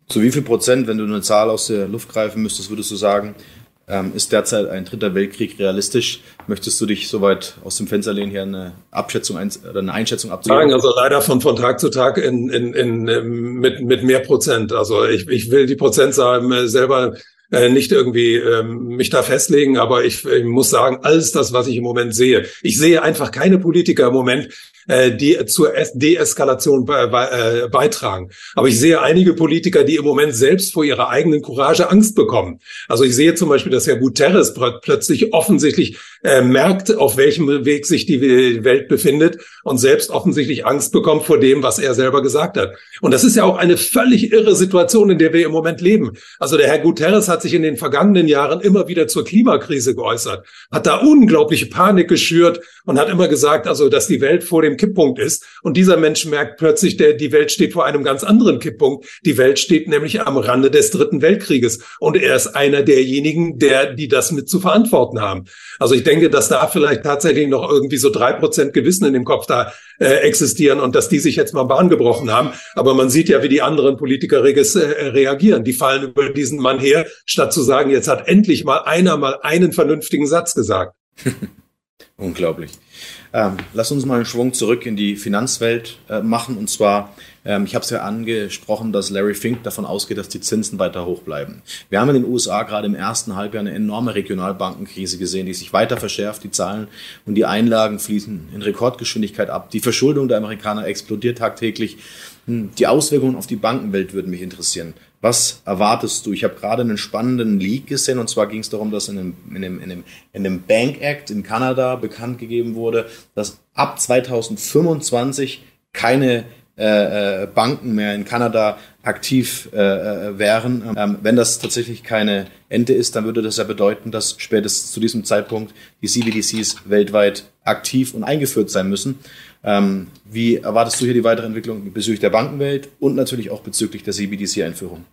Zu wie viel Prozent, wenn du eine Zahl aus der Luft greifen müsstest, würdest du sagen, ähm, ist derzeit ein dritter Weltkrieg realistisch? Möchtest du dich soweit aus dem Fenster lehnen, hier eine Abschätzung oder eine Einschätzung abzugeben? Also leider von, von Tag zu Tag in, in, in, ähm, mit, mit mehr Prozent. Also ich, ich will die Prozentzahl äh, selber äh, nicht irgendwie ähm, mich da festlegen, aber ich, ich muss sagen, alles das, was ich im Moment sehe, ich sehe einfach keine Politiker im Moment, äh, die zur Deeskalation be äh, beitragen. Aber ich sehe einige Politiker, die im Moment selbst vor ihrer eigenen Courage Angst bekommen. Also ich sehe zum Beispiel, dass Herr Guterres plötzlich offensichtlich äh, merkt, auf welchem Weg sich die Welt befindet und selbst offensichtlich Angst bekommt vor dem, was er selber gesagt hat. Und das ist ja auch eine völlig irre Situation, in der wir im Moment leben. Also der Herr Guterres hat sich in den vergangenen Jahren immer wieder zur Klimakrise geäußert, hat da unglaubliche Panik geschürt und hat immer gesagt, also, dass die Welt vor dem Kipppunkt ist. Und dieser Mensch merkt plötzlich, der, die Welt steht vor einem ganz anderen Kipppunkt. Die Welt steht nämlich am Rande des Dritten Weltkrieges. Und er ist einer derjenigen, der, die das mit zu verantworten haben. Also ich denke, dass da vielleicht tatsächlich noch irgendwie so drei Prozent Gewissen in dem Kopf da äh, existieren und dass die sich jetzt mal Bahn gebrochen haben. Aber man sieht ja, wie die anderen Politiker äh, reagieren. Die fallen über diesen Mann her, statt zu sagen, jetzt hat endlich mal einer mal einen vernünftigen Satz gesagt. Unglaublich. Ähm, lass uns mal einen Schwung zurück in die Finanzwelt äh, machen. Und zwar, ähm, ich habe es ja angesprochen, dass Larry Fink davon ausgeht, dass die Zinsen weiter hoch bleiben. Wir haben in den USA gerade im ersten Halbjahr eine enorme Regionalbankenkrise gesehen, die sich weiter verschärft. Die Zahlen und die Einlagen fließen in Rekordgeschwindigkeit ab. Die Verschuldung der Amerikaner explodiert tagtäglich. Hm, die Auswirkungen auf die Bankenwelt würden mich interessieren. Was erwartest du? Ich habe gerade einen spannenden Leak gesehen und zwar ging es darum, dass in dem, in, dem, in, dem, in dem Bank Act in Kanada bekannt gegeben wurde, dass ab 2025 keine äh, äh, Banken mehr in Kanada aktiv äh, äh, wären. Ähm, wenn das tatsächlich keine Ente ist, dann würde das ja bedeuten, dass spätestens zu diesem Zeitpunkt die CBDCs weltweit aktiv und eingeführt sein müssen. Ähm, wie erwartest du hier die weitere Entwicklung bezüglich der Bankenwelt und natürlich auch bezüglich der CBDC-Einführung?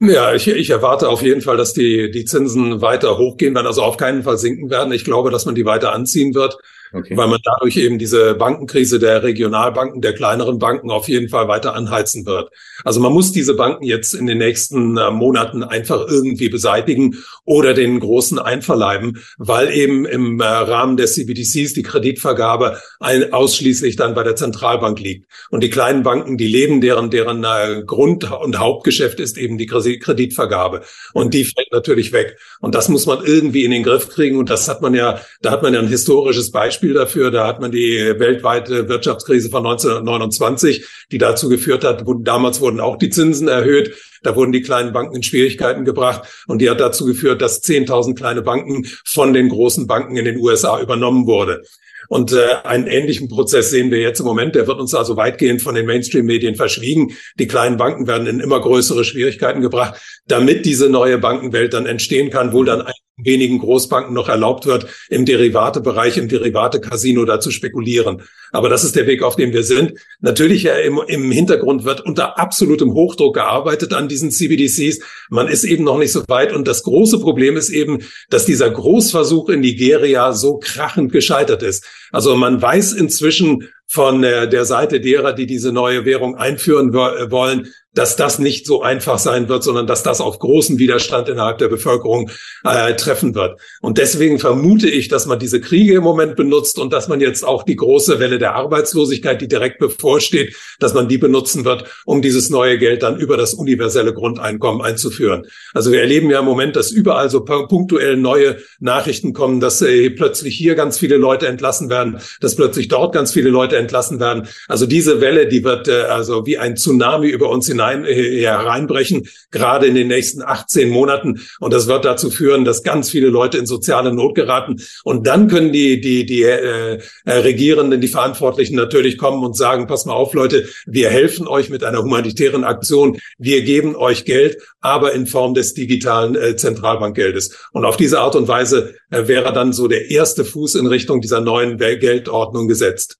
Ja, ich, ich erwarte auf jeden Fall, dass die, die Zinsen weiter hochgehen werden, also auf keinen Fall sinken werden. Ich glaube, dass man die weiter anziehen wird. Okay. Weil man dadurch eben diese Bankenkrise der Regionalbanken, der kleineren Banken auf jeden Fall weiter anheizen wird. Also man muss diese Banken jetzt in den nächsten äh, Monaten einfach irgendwie beseitigen oder den großen einverleiben, weil eben im äh, Rahmen der CBDCs die Kreditvergabe ein, ausschließlich dann bei der Zentralbank liegt. Und die kleinen Banken, die leben, deren, deren äh, Grund- und Hauptgeschäft ist eben die Kreditvergabe. Und die fällt natürlich weg. Und das muss man irgendwie in den Griff kriegen. Und das hat man ja, da hat man ja ein historisches Beispiel Beispiel dafür. Da hat man die weltweite Wirtschaftskrise von 1929, die dazu geführt hat, wo, damals wurden auch die Zinsen erhöht. Da wurden die kleinen Banken in Schwierigkeiten gebracht und die hat dazu geführt, dass 10.000 kleine Banken von den großen Banken in den USA übernommen wurde. Und äh, einen ähnlichen Prozess sehen wir jetzt im Moment. Der wird uns also weitgehend von den Mainstream-Medien verschwiegen. Die kleinen Banken werden in immer größere Schwierigkeiten gebracht, damit diese neue Bankenwelt dann entstehen kann, wo dann wenigen Großbanken noch erlaubt wird, im Derivatebereich, im Derivate-Casino da zu spekulieren. Aber das ist der Weg, auf dem wir sind. Natürlich ja, im, im Hintergrund wird unter absolutem Hochdruck gearbeitet an diesen CBDCs. Man ist eben noch nicht so weit. Und das große Problem ist eben, dass dieser Großversuch in Nigeria so krachend gescheitert ist. Also man weiß inzwischen von der, der Seite derer, die diese neue Währung einführen wollen, dass das nicht so einfach sein wird, sondern dass das auf großen Widerstand innerhalb der Bevölkerung äh, treffen wird. Und deswegen vermute ich, dass man diese Kriege im Moment benutzt und dass man jetzt auch die große Welle der Arbeitslosigkeit, die direkt bevorsteht, dass man die benutzen wird, um dieses neue Geld dann über das universelle Grundeinkommen einzuführen. Also wir erleben ja im Moment, dass überall so punktuell neue Nachrichten kommen, dass äh, plötzlich hier ganz viele Leute entlassen werden, dass plötzlich dort ganz viele Leute entlassen werden. Also diese Welle, die wird äh, also wie ein Tsunami über uns hinein hinein, äh, hereinbrechen, gerade in den nächsten 18 Monaten. Und das wird dazu führen, dass ganz viele Leute in soziale Not geraten. Und dann können die, die, die äh, äh, Regierenden, die Verantwortlichen natürlich kommen und sagen, pass mal auf, Leute, wir helfen euch mit einer humanitären Aktion. Wir geben euch Geld, aber in Form des digitalen äh, Zentralbankgeldes. Und auf diese Art und Weise äh, wäre dann so der erste Fuß in Richtung dieser neuen Geldordnung gesetzt.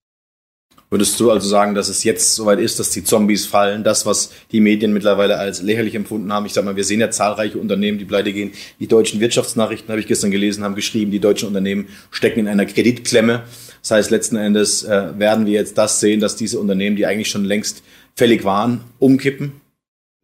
Würdest du also sagen, dass es jetzt soweit ist, dass die Zombies fallen, das, was die Medien mittlerweile als lächerlich empfunden haben? Ich sag mal, wir sehen ja zahlreiche Unternehmen, die pleite gehen. Die deutschen Wirtschaftsnachrichten, habe ich gestern gelesen, haben geschrieben, die deutschen Unternehmen stecken in einer Kreditklemme. Das heißt, letzten Endes äh, werden wir jetzt das sehen, dass diese Unternehmen, die eigentlich schon längst fällig waren, umkippen?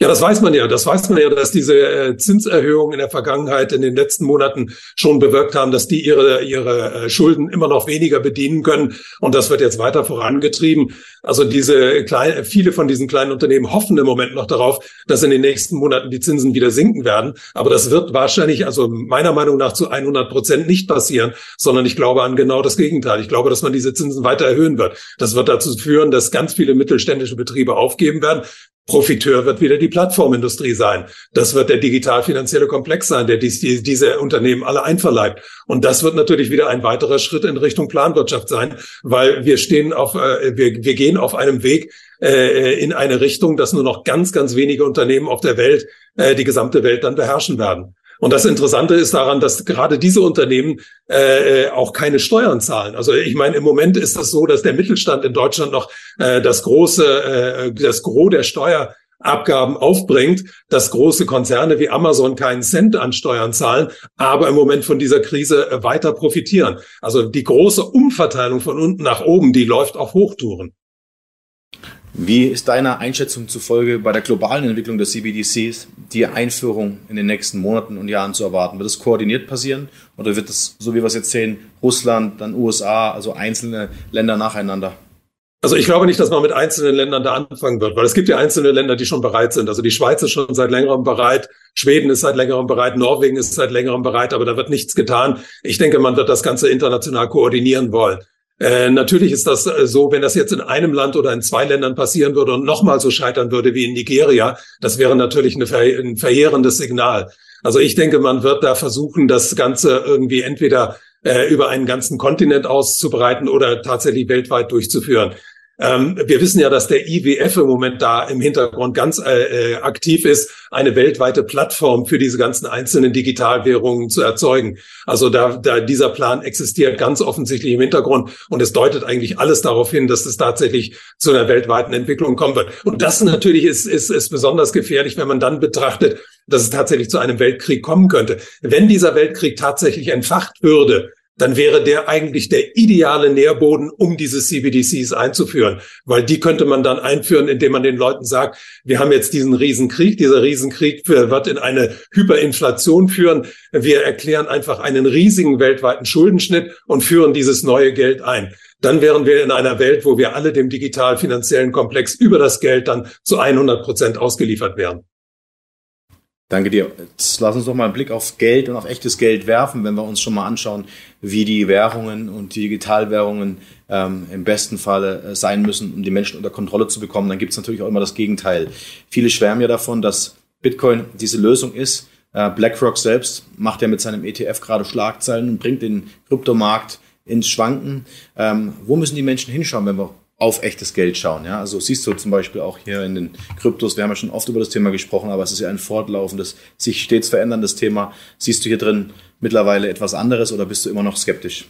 Ja, das weiß man ja. Das weiß man ja, dass diese äh, Zinserhöhungen in der Vergangenheit in den letzten Monaten schon bewirkt haben, dass die ihre, ihre äh, Schulden immer noch weniger bedienen können. Und das wird jetzt weiter vorangetrieben. Also diese kleine, viele von diesen kleinen Unternehmen hoffen im Moment noch darauf, dass in den nächsten Monaten die Zinsen wieder sinken werden. Aber das wird wahrscheinlich, also meiner Meinung nach zu 100 Prozent nicht passieren, sondern ich glaube an genau das Gegenteil. Ich glaube, dass man diese Zinsen weiter erhöhen wird. Das wird dazu führen, dass ganz viele mittelständische Betriebe aufgeben werden. Profiteur wird wieder die Plattformindustrie sein. Das wird der digital-finanzielle Komplex sein, der dies, die, diese Unternehmen alle einverleibt. Und das wird natürlich wieder ein weiterer Schritt in Richtung Planwirtschaft sein, weil wir stehen auf, äh, wir, wir gehen auf einem Weg äh, in eine Richtung, dass nur noch ganz, ganz wenige Unternehmen auf der Welt äh, die gesamte Welt dann beherrschen werden. Und das Interessante ist daran, dass gerade diese Unternehmen äh, auch keine Steuern zahlen. Also ich meine, im Moment ist das so, dass der Mittelstand in Deutschland noch äh, das große, äh, das Gros der Steuer Abgaben aufbringt, dass große Konzerne wie Amazon keinen Cent an Steuern zahlen, aber im Moment von dieser Krise äh, weiter profitieren. Also die große Umverteilung von unten nach oben, die läuft auf Hochtouren. Wie ist deiner Einschätzung zufolge bei der globalen Entwicklung der CBDCs die Einführung in den nächsten Monaten und Jahren zu erwarten? Wird es koordiniert passieren oder wird es, so wie wir es jetzt sehen, Russland, dann USA, also einzelne Länder nacheinander? Also ich glaube nicht, dass man mit einzelnen Ländern da anfangen wird, weil es gibt ja einzelne Länder, die schon bereit sind. Also die Schweiz ist schon seit längerem bereit, Schweden ist seit längerem bereit, Norwegen ist seit längerem bereit, aber da wird nichts getan. Ich denke, man wird das Ganze international koordinieren wollen. Äh, natürlich ist das äh, so, wenn das jetzt in einem Land oder in zwei Ländern passieren würde und nochmal so scheitern würde wie in Nigeria, das wäre natürlich eine, ein verheerendes Signal. Also ich denke, man wird da versuchen, das Ganze irgendwie entweder äh, über einen ganzen Kontinent auszubereiten oder tatsächlich weltweit durchzuführen. Ähm, wir wissen ja, dass der IWF im Moment da im Hintergrund ganz äh, äh, aktiv ist, eine weltweite Plattform für diese ganzen einzelnen Digitalwährungen zu erzeugen. Also da, da dieser Plan existiert ganz offensichtlich im Hintergrund und es deutet eigentlich alles darauf hin, dass es tatsächlich zu einer weltweiten Entwicklung kommen wird. Und das natürlich ist, ist, ist besonders gefährlich, wenn man dann betrachtet, dass es tatsächlich zu einem Weltkrieg kommen könnte. Wenn dieser Weltkrieg tatsächlich entfacht würde, dann wäre der eigentlich der ideale Nährboden, um diese CBDCs einzuführen. Weil die könnte man dann einführen, indem man den Leuten sagt, wir haben jetzt diesen Riesenkrieg, dieser Riesenkrieg wird in eine Hyperinflation führen. Wir erklären einfach einen riesigen weltweiten Schuldenschnitt und führen dieses neue Geld ein. Dann wären wir in einer Welt, wo wir alle dem digital-finanziellen Komplex über das Geld dann zu 100 Prozent ausgeliefert wären. Danke dir. Jetzt lass uns doch mal einen Blick auf Geld und auf echtes Geld werfen, wenn wir uns schon mal anschauen, wie die Währungen und die Digitalwährungen ähm, im besten Falle äh, sein müssen, um die Menschen unter Kontrolle zu bekommen. Dann gibt es natürlich auch immer das Gegenteil. Viele schwärmen ja davon, dass Bitcoin diese Lösung ist. Äh, BlackRock selbst macht ja mit seinem ETF gerade Schlagzeilen und bringt den Kryptomarkt ins Schwanken. Ähm, wo müssen die Menschen hinschauen, wenn wir auf echtes Geld schauen. Ja? Also siehst du zum Beispiel auch hier in den Kryptos, wir haben ja schon oft über das Thema gesprochen, aber es ist ja ein fortlaufendes, sich stets veränderndes Thema. Siehst du hier drin mittlerweile etwas anderes oder bist du immer noch skeptisch?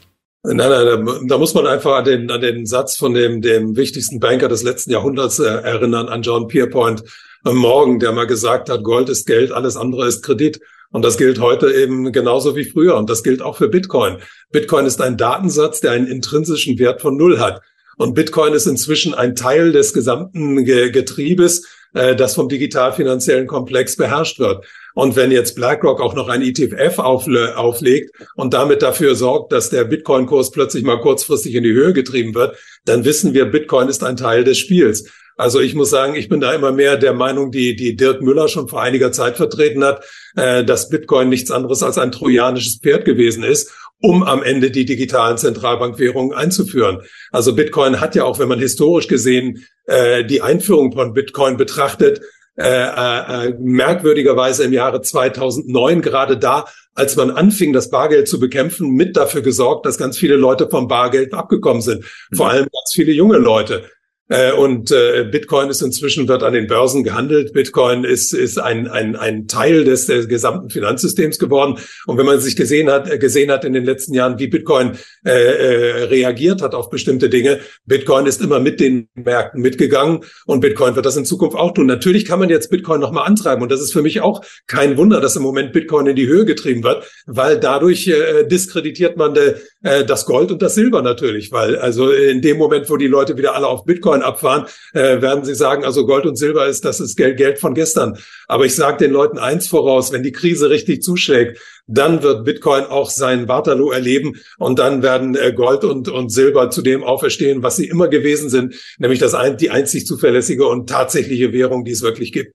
Nein, nein, da, da muss man einfach an den, an den Satz von dem, dem wichtigsten Banker des letzten Jahrhunderts äh, erinnern, an John Pierpoint am Morgen, der mal gesagt hat, Gold ist Geld, alles andere ist Kredit. Und das gilt heute eben genauso wie früher. Und das gilt auch für Bitcoin. Bitcoin ist ein Datensatz, der einen intrinsischen Wert von Null hat. Und Bitcoin ist inzwischen ein Teil des gesamten Getriebes, äh, das vom digital-finanziellen Komplex beherrscht wird. Und wenn jetzt BlackRock auch noch ein ETF auflegt und damit dafür sorgt, dass der Bitcoin-Kurs plötzlich mal kurzfristig in die Höhe getrieben wird, dann wissen wir, Bitcoin ist ein Teil des Spiels. Also ich muss sagen, ich bin da immer mehr der Meinung, die, die Dirk Müller schon vor einiger Zeit vertreten hat, äh, dass Bitcoin nichts anderes als ein trojanisches Pferd gewesen ist um am Ende die digitalen Zentralbankwährungen einzuführen. Also Bitcoin hat ja auch, wenn man historisch gesehen äh, die Einführung von Bitcoin betrachtet, äh, äh, merkwürdigerweise im Jahre 2009 gerade da, als man anfing, das Bargeld zu bekämpfen, mit dafür gesorgt, dass ganz viele Leute vom Bargeld abgekommen sind. Vor allem ganz viele junge Leute. Äh, und äh, Bitcoin ist inzwischen wird an den Börsen gehandelt. Bitcoin ist ist ein ein ein Teil des, des gesamten Finanzsystems geworden. Und wenn man sich gesehen hat äh, gesehen hat in den letzten Jahren, wie Bitcoin äh, äh, reagiert hat auf bestimmte Dinge, Bitcoin ist immer mit den Märkten mitgegangen und Bitcoin wird das in Zukunft auch tun. Natürlich kann man jetzt Bitcoin noch mal antreiben und das ist für mich auch kein Wunder, dass im Moment Bitcoin in die Höhe getrieben wird, weil dadurch äh, diskreditiert man de, äh, das Gold und das Silber natürlich, weil also in dem Moment, wo die Leute wieder alle auf Bitcoin abfahren, äh, werden sie sagen, also Gold und Silber ist, das ist Geld, Geld von gestern. Aber ich sage den Leuten eins voraus, wenn die Krise richtig zuschlägt, dann wird Bitcoin auch sein Waterloo erleben und dann werden äh, Gold und, und Silber zu dem auferstehen, was sie immer gewesen sind, nämlich das ein, die einzig zuverlässige und tatsächliche Währung, die es wirklich gibt.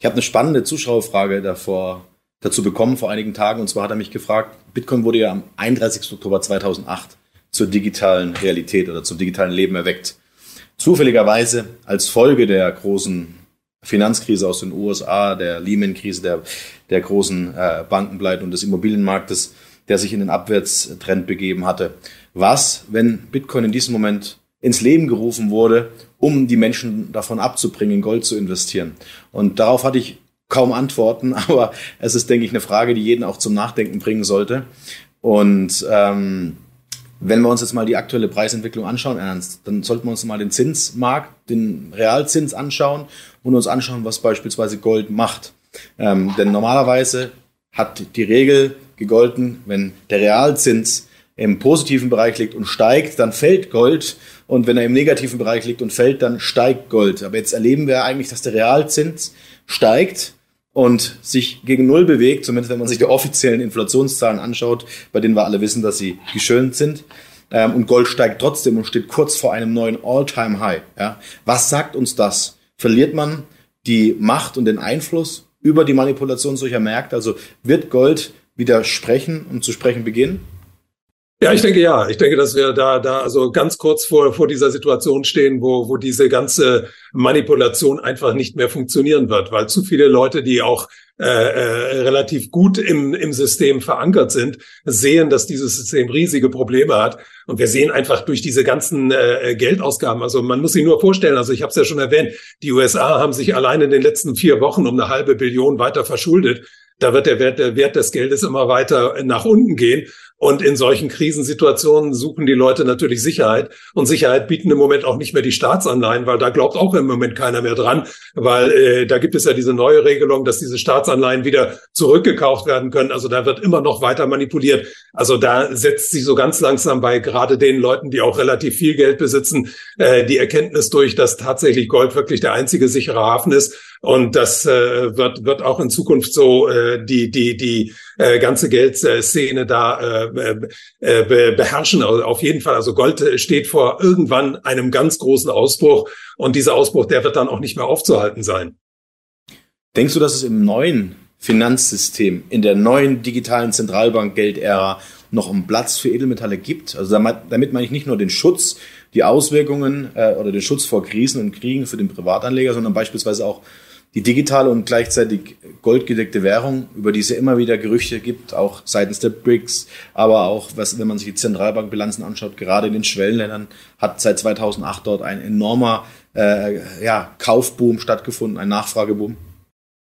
Ich habe eine spannende Zuschauerfrage davor dazu bekommen vor einigen Tagen und zwar hat er mich gefragt, Bitcoin wurde ja am 31. Oktober 2008 zur digitalen Realität oder zum digitalen Leben erweckt. Zufälligerweise als Folge der großen Finanzkrise aus den USA, der Lehman-Krise, der, der großen äh, Bankenpleite und des Immobilienmarktes, der sich in den Abwärtstrend begeben hatte. Was, wenn Bitcoin in diesem Moment ins Leben gerufen wurde, um die Menschen davon abzubringen, Gold zu investieren? Und darauf hatte ich kaum antworten, aber es ist, denke ich, eine Frage, die jeden auch zum Nachdenken bringen sollte. Und ähm, wenn wir uns jetzt mal die aktuelle Preisentwicklung anschauen, Ernst, dann sollten wir uns mal den Zinsmarkt, den Realzins anschauen und uns anschauen, was beispielsweise Gold macht. Ähm, denn normalerweise hat die Regel gegolten, wenn der Realzins im positiven Bereich liegt und steigt, dann fällt Gold. Und wenn er im negativen Bereich liegt und fällt, dann steigt Gold. Aber jetzt erleben wir eigentlich, dass der Realzins steigt und sich gegen Null bewegt, zumindest wenn man sich die offiziellen Inflationszahlen anschaut, bei denen wir alle wissen, dass sie geschönt sind. Ähm, und Gold steigt trotzdem und steht kurz vor einem neuen All-Time-High. Ja? Was sagt uns das? Verliert man die Macht und den Einfluss über die Manipulation solcher Märkte? Also wird Gold wieder sprechen und zu sprechen beginnen? Ja, ich denke ja. Ich denke, dass wir da, da also ganz kurz vor, vor dieser Situation stehen, wo, wo diese ganze Manipulation einfach nicht mehr funktionieren wird, weil zu viele Leute, die auch äh, äh, relativ gut im, im System verankert sind, sehen, dass dieses System riesige Probleme hat. Und wir sehen einfach durch diese ganzen äh, Geldausgaben, also man muss sich nur vorstellen, also ich habe es ja schon erwähnt, die USA haben sich allein in den letzten vier Wochen um eine halbe Billion weiter verschuldet. Da wird der Wert, der Wert des Geldes immer weiter nach unten gehen. Und in solchen Krisensituationen suchen die Leute natürlich Sicherheit. Und Sicherheit bieten im Moment auch nicht mehr die Staatsanleihen, weil da glaubt auch im Moment keiner mehr dran, weil äh, da gibt es ja diese neue Regelung, dass diese Staatsanleihen wieder zurückgekauft werden können. Also da wird immer noch weiter manipuliert. Also da setzt sich so ganz langsam bei gerade den Leuten, die auch relativ viel Geld besitzen, äh, die Erkenntnis durch, dass tatsächlich Gold wirklich der einzige sichere Hafen ist. Und das äh, wird, wird auch in Zukunft so äh, die, die, die äh, ganze Geldszene da äh, äh, beherrschen. Also auf jeden Fall, also Gold steht vor irgendwann einem ganz großen Ausbruch und dieser Ausbruch, der wird dann auch nicht mehr aufzuhalten sein. Denkst du, dass es im neuen Finanzsystem, in der neuen digitalen Zentralbank-Geldära noch einen Platz für Edelmetalle gibt? Also damit, damit meine ich nicht nur den Schutz, die Auswirkungen äh, oder den Schutz vor Krisen und Kriegen für den Privatanleger, sondern beispielsweise auch die digitale und gleichzeitig goldgedeckte Währung, über die es ja immer wieder Gerüchte gibt, auch seitens der BRICS, aber auch, was, wenn man sich die Zentralbankbilanzen anschaut, gerade in den Schwellenländern hat seit 2008 dort ein enormer äh, ja, Kaufboom stattgefunden, ein Nachfrageboom.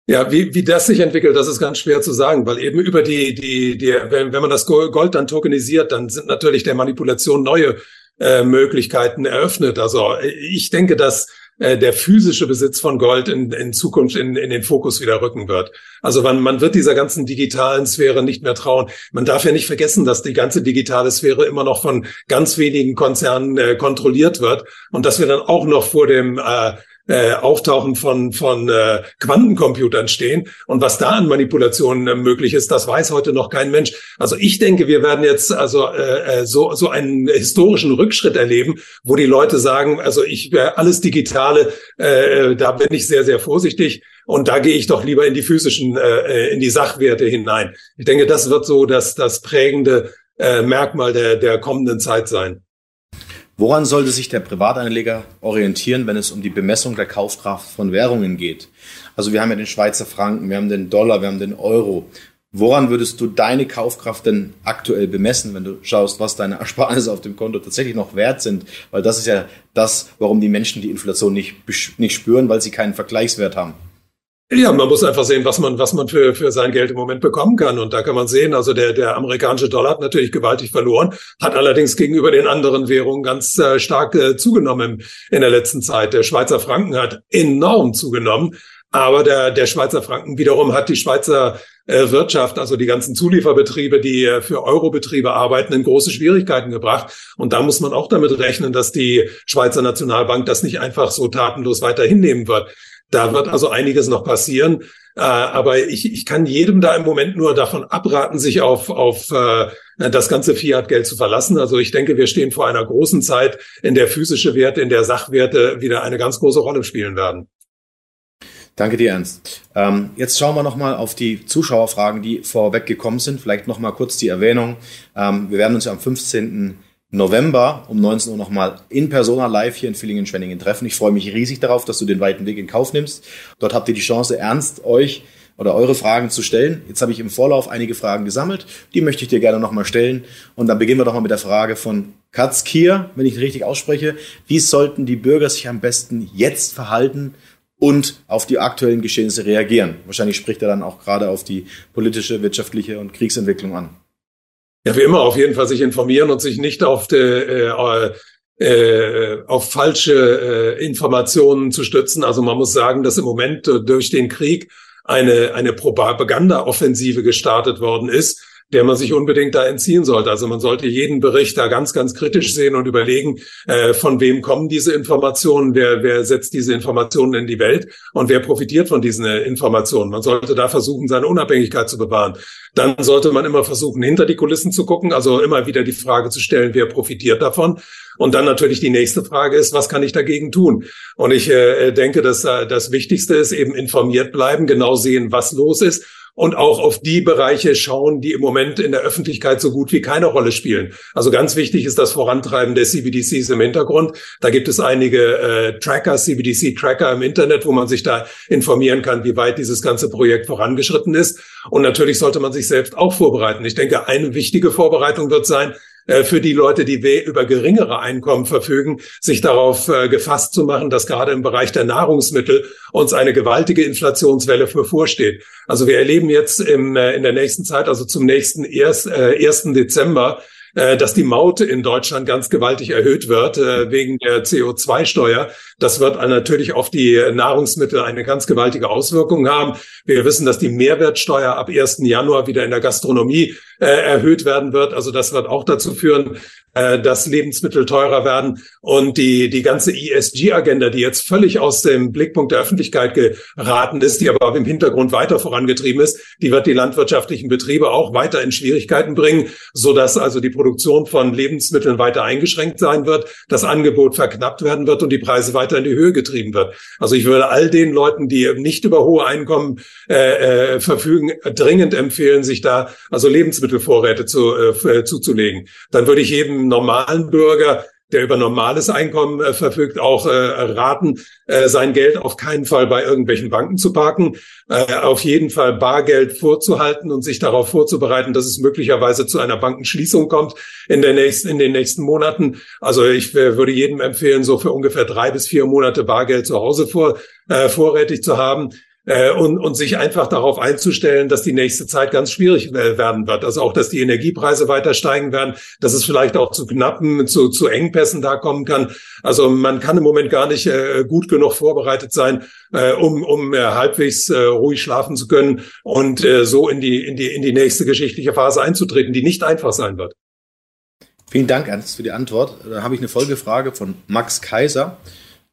Ja, wie, wie das sich entwickelt, das ist ganz schwer zu sagen, weil eben über die, die, die wenn, wenn man das Gold dann tokenisiert, dann sind natürlich der Manipulation neue äh, Möglichkeiten eröffnet. Also ich denke, dass äh, der physische Besitz von Gold in, in Zukunft in, in den Fokus wieder rücken wird. Also man, man wird dieser ganzen digitalen Sphäre nicht mehr trauen. Man darf ja nicht vergessen, dass die ganze digitale Sphäre immer noch von ganz wenigen Konzernen äh, kontrolliert wird und dass wir dann auch noch vor dem äh, äh, Auftauchen von, von äh, Quantencomputern stehen. Und was da an Manipulationen äh, möglich ist, das weiß heute noch kein Mensch. Also ich denke, wir werden jetzt also äh, äh so, so einen historischen Rückschritt erleben, wo die Leute sagen, also ich äh, alles Digitale, äh, da bin ich sehr, sehr vorsichtig. Und da gehe ich doch lieber in die physischen, äh, in die Sachwerte hinein. Ich denke, das wird so das, das prägende äh, Merkmal der, der kommenden Zeit sein. Woran sollte sich der Privatanleger orientieren, wenn es um die Bemessung der Kaufkraft von Währungen geht? Also wir haben ja den Schweizer Franken, wir haben den Dollar, wir haben den Euro. Woran würdest du deine Kaufkraft denn aktuell bemessen, wenn du schaust, was deine Ersparnisse auf dem Konto tatsächlich noch wert sind? Weil das ist ja das, warum die Menschen die Inflation nicht, nicht spüren, weil sie keinen Vergleichswert haben. Ja, man muss einfach sehen, was man, was man für, für sein Geld im Moment bekommen kann. Und da kann man sehen, also der, der amerikanische Dollar hat natürlich gewaltig verloren, hat allerdings gegenüber den anderen Währungen ganz äh, stark äh, zugenommen in der letzten Zeit. Der Schweizer Franken hat enorm zugenommen. Aber der, der Schweizer Franken wiederum hat die Schweizer äh, Wirtschaft, also die ganzen Zulieferbetriebe, die äh, für Eurobetriebe arbeiten, in große Schwierigkeiten gebracht. Und da muss man auch damit rechnen, dass die Schweizer Nationalbank das nicht einfach so tatenlos weiter hinnehmen wird. Da wird also einiges noch passieren. Äh, aber ich, ich kann jedem da im Moment nur davon abraten, sich auf, auf äh, das ganze Fiat-Geld zu verlassen. Also ich denke, wir stehen vor einer großen Zeit, in der physische Werte, in der Sachwerte wieder eine ganz große Rolle spielen werden. Danke dir, Ernst. Ähm, jetzt schauen wir nochmal auf die Zuschauerfragen, die vorweg gekommen sind. Vielleicht nochmal kurz die Erwähnung. Ähm, wir werden uns am 15. November um 19 Uhr nochmal in Persona live hier in Villingen-Schwenningen treffen. Ich freue mich riesig darauf, dass du den weiten Weg in Kauf nimmst. Dort habt ihr die Chance, ernst euch oder eure Fragen zu stellen. Jetzt habe ich im Vorlauf einige Fragen gesammelt. Die möchte ich dir gerne nochmal stellen. Und dann beginnen wir doch mal mit der Frage von Katzkier, wenn ich richtig ausspreche. Wie sollten die Bürger sich am besten jetzt verhalten, und auf die aktuellen Geschehnisse reagieren. Wahrscheinlich spricht er dann auch gerade auf die politische, wirtschaftliche und Kriegsentwicklung an. Ja, wie immer auf jeden Fall sich informieren und sich nicht auf, die, äh, äh, auf falsche äh, Informationen zu stützen. Also man muss sagen, dass im Moment äh, durch den Krieg eine, eine Propaganda-Offensive gestartet worden ist, der man sich unbedingt da entziehen sollte. Also man sollte jeden Bericht da ganz, ganz kritisch sehen und überlegen, äh, von wem kommen diese Informationen, wer, wer setzt diese Informationen in die Welt und wer profitiert von diesen äh, Informationen. Man sollte da versuchen, seine Unabhängigkeit zu bewahren. Dann sollte man immer versuchen, hinter die Kulissen zu gucken, also immer wieder die Frage zu stellen, wer profitiert davon. Und dann natürlich die nächste Frage ist, was kann ich dagegen tun? Und ich äh, denke, dass äh, das Wichtigste ist eben informiert bleiben, genau sehen, was los ist und auch auf die Bereiche schauen, die im Moment in der Öffentlichkeit so gut wie keine Rolle spielen. Also ganz wichtig ist das Vorantreiben der CBDCs im Hintergrund. Da gibt es einige äh, Tracker, CBDC-Tracker im Internet, wo man sich da informieren kann, wie weit dieses ganze Projekt vorangeschritten ist. Und natürlich sollte man sich selbst auch vorbereiten. Ich denke, eine wichtige Vorbereitung wird sein, äh, für die Leute, die über geringere Einkommen verfügen, sich darauf äh, gefasst zu machen, dass gerade im Bereich der Nahrungsmittel uns eine gewaltige Inflationswelle bevorsteht. Also wir erleben jetzt im, äh, in der nächsten Zeit, also zum nächsten 1. 1. Dezember, äh, dass die Maut in Deutschland ganz gewaltig erhöht wird äh, wegen der CO2-Steuer. Das wird natürlich auf die Nahrungsmittel eine ganz gewaltige Auswirkung haben. Wir wissen, dass die Mehrwertsteuer ab 1. Januar wieder in der Gastronomie äh, erhöht werden wird. Also das wird auch dazu führen, äh, dass Lebensmittel teurer werden. Und die, die ganze ESG-Agenda, die jetzt völlig aus dem Blickpunkt der Öffentlichkeit geraten ist, die aber im Hintergrund weiter vorangetrieben ist, die wird die landwirtschaftlichen Betriebe auch weiter in Schwierigkeiten bringen, so dass also die Produktion von Lebensmitteln weiter eingeschränkt sein wird, das Angebot verknappt werden wird und die Preise weiter in die Höhe getrieben wird. Also ich würde all den Leuten, die nicht über hohe Einkommen äh, äh, verfügen, dringend empfehlen, sich da also Lebensmittelvorräte zu, äh, zuzulegen. Dann würde ich jedem normalen Bürger, der über normales Einkommen äh, verfügt, auch äh, raten, äh, sein Geld auf keinen Fall bei irgendwelchen Banken zu parken, äh, auf jeden Fall Bargeld vorzuhalten und sich darauf vorzubereiten, dass es möglicherweise zu einer Bankenschließung kommt in, der nächsten, in den nächsten Monaten. Also ich äh, würde jedem empfehlen, so für ungefähr drei bis vier Monate Bargeld zu Hause vor, äh, vorrätig zu haben äh, und, und sich einfach darauf einzustellen, dass die nächste Zeit ganz schwierig äh, werden wird. Also auch, dass die Energiepreise weiter steigen werden, dass es vielleicht auch zu knappen, zu, zu Engpässen da kommen kann. Also man kann im Moment gar nicht äh, gut genug vorbereitet sein, äh, um, um äh, halbwegs äh, ruhig schlafen zu können und äh, so in die, in, die, in die nächste geschichtliche Phase einzutreten, die nicht einfach sein wird. Vielen Dank, Ernst, für die Antwort. Da habe ich eine Folgefrage von Max Kaiser.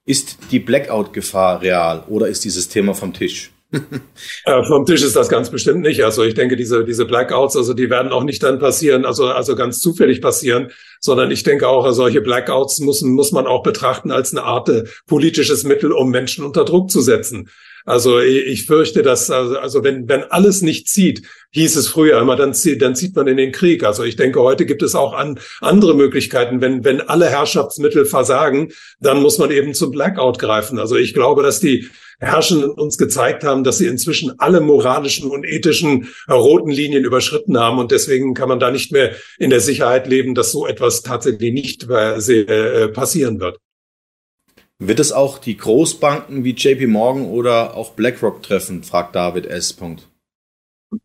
Ist die Blackout-Gefahr real oder ist dieses Thema vom Tisch? äh, vom Tisch ist das ganz bestimmt nicht. Also ich denke, diese, diese Blackouts, also die werden auch nicht dann passieren, also, also ganz zufällig passieren, sondern ich denke auch, solche Blackouts muss, muss man auch betrachten als eine Art politisches Mittel, um Menschen unter Druck zu setzen. Also ich fürchte, dass also, also wenn wenn alles nicht zieht, hieß es früher immer, dann zieht dann zieht man in den Krieg. Also ich denke, heute gibt es auch an andere Möglichkeiten. Wenn wenn alle Herrschaftsmittel versagen, dann muss man eben zum Blackout greifen. Also ich glaube, dass die Herrschenden uns gezeigt haben, dass sie inzwischen alle moralischen und ethischen roten Linien überschritten haben und deswegen kann man da nicht mehr in der Sicherheit leben, dass so etwas tatsächlich nicht äh, passieren wird. Wird es auch die Großbanken wie JP Morgan oder auch BlackRock treffen, fragt David S.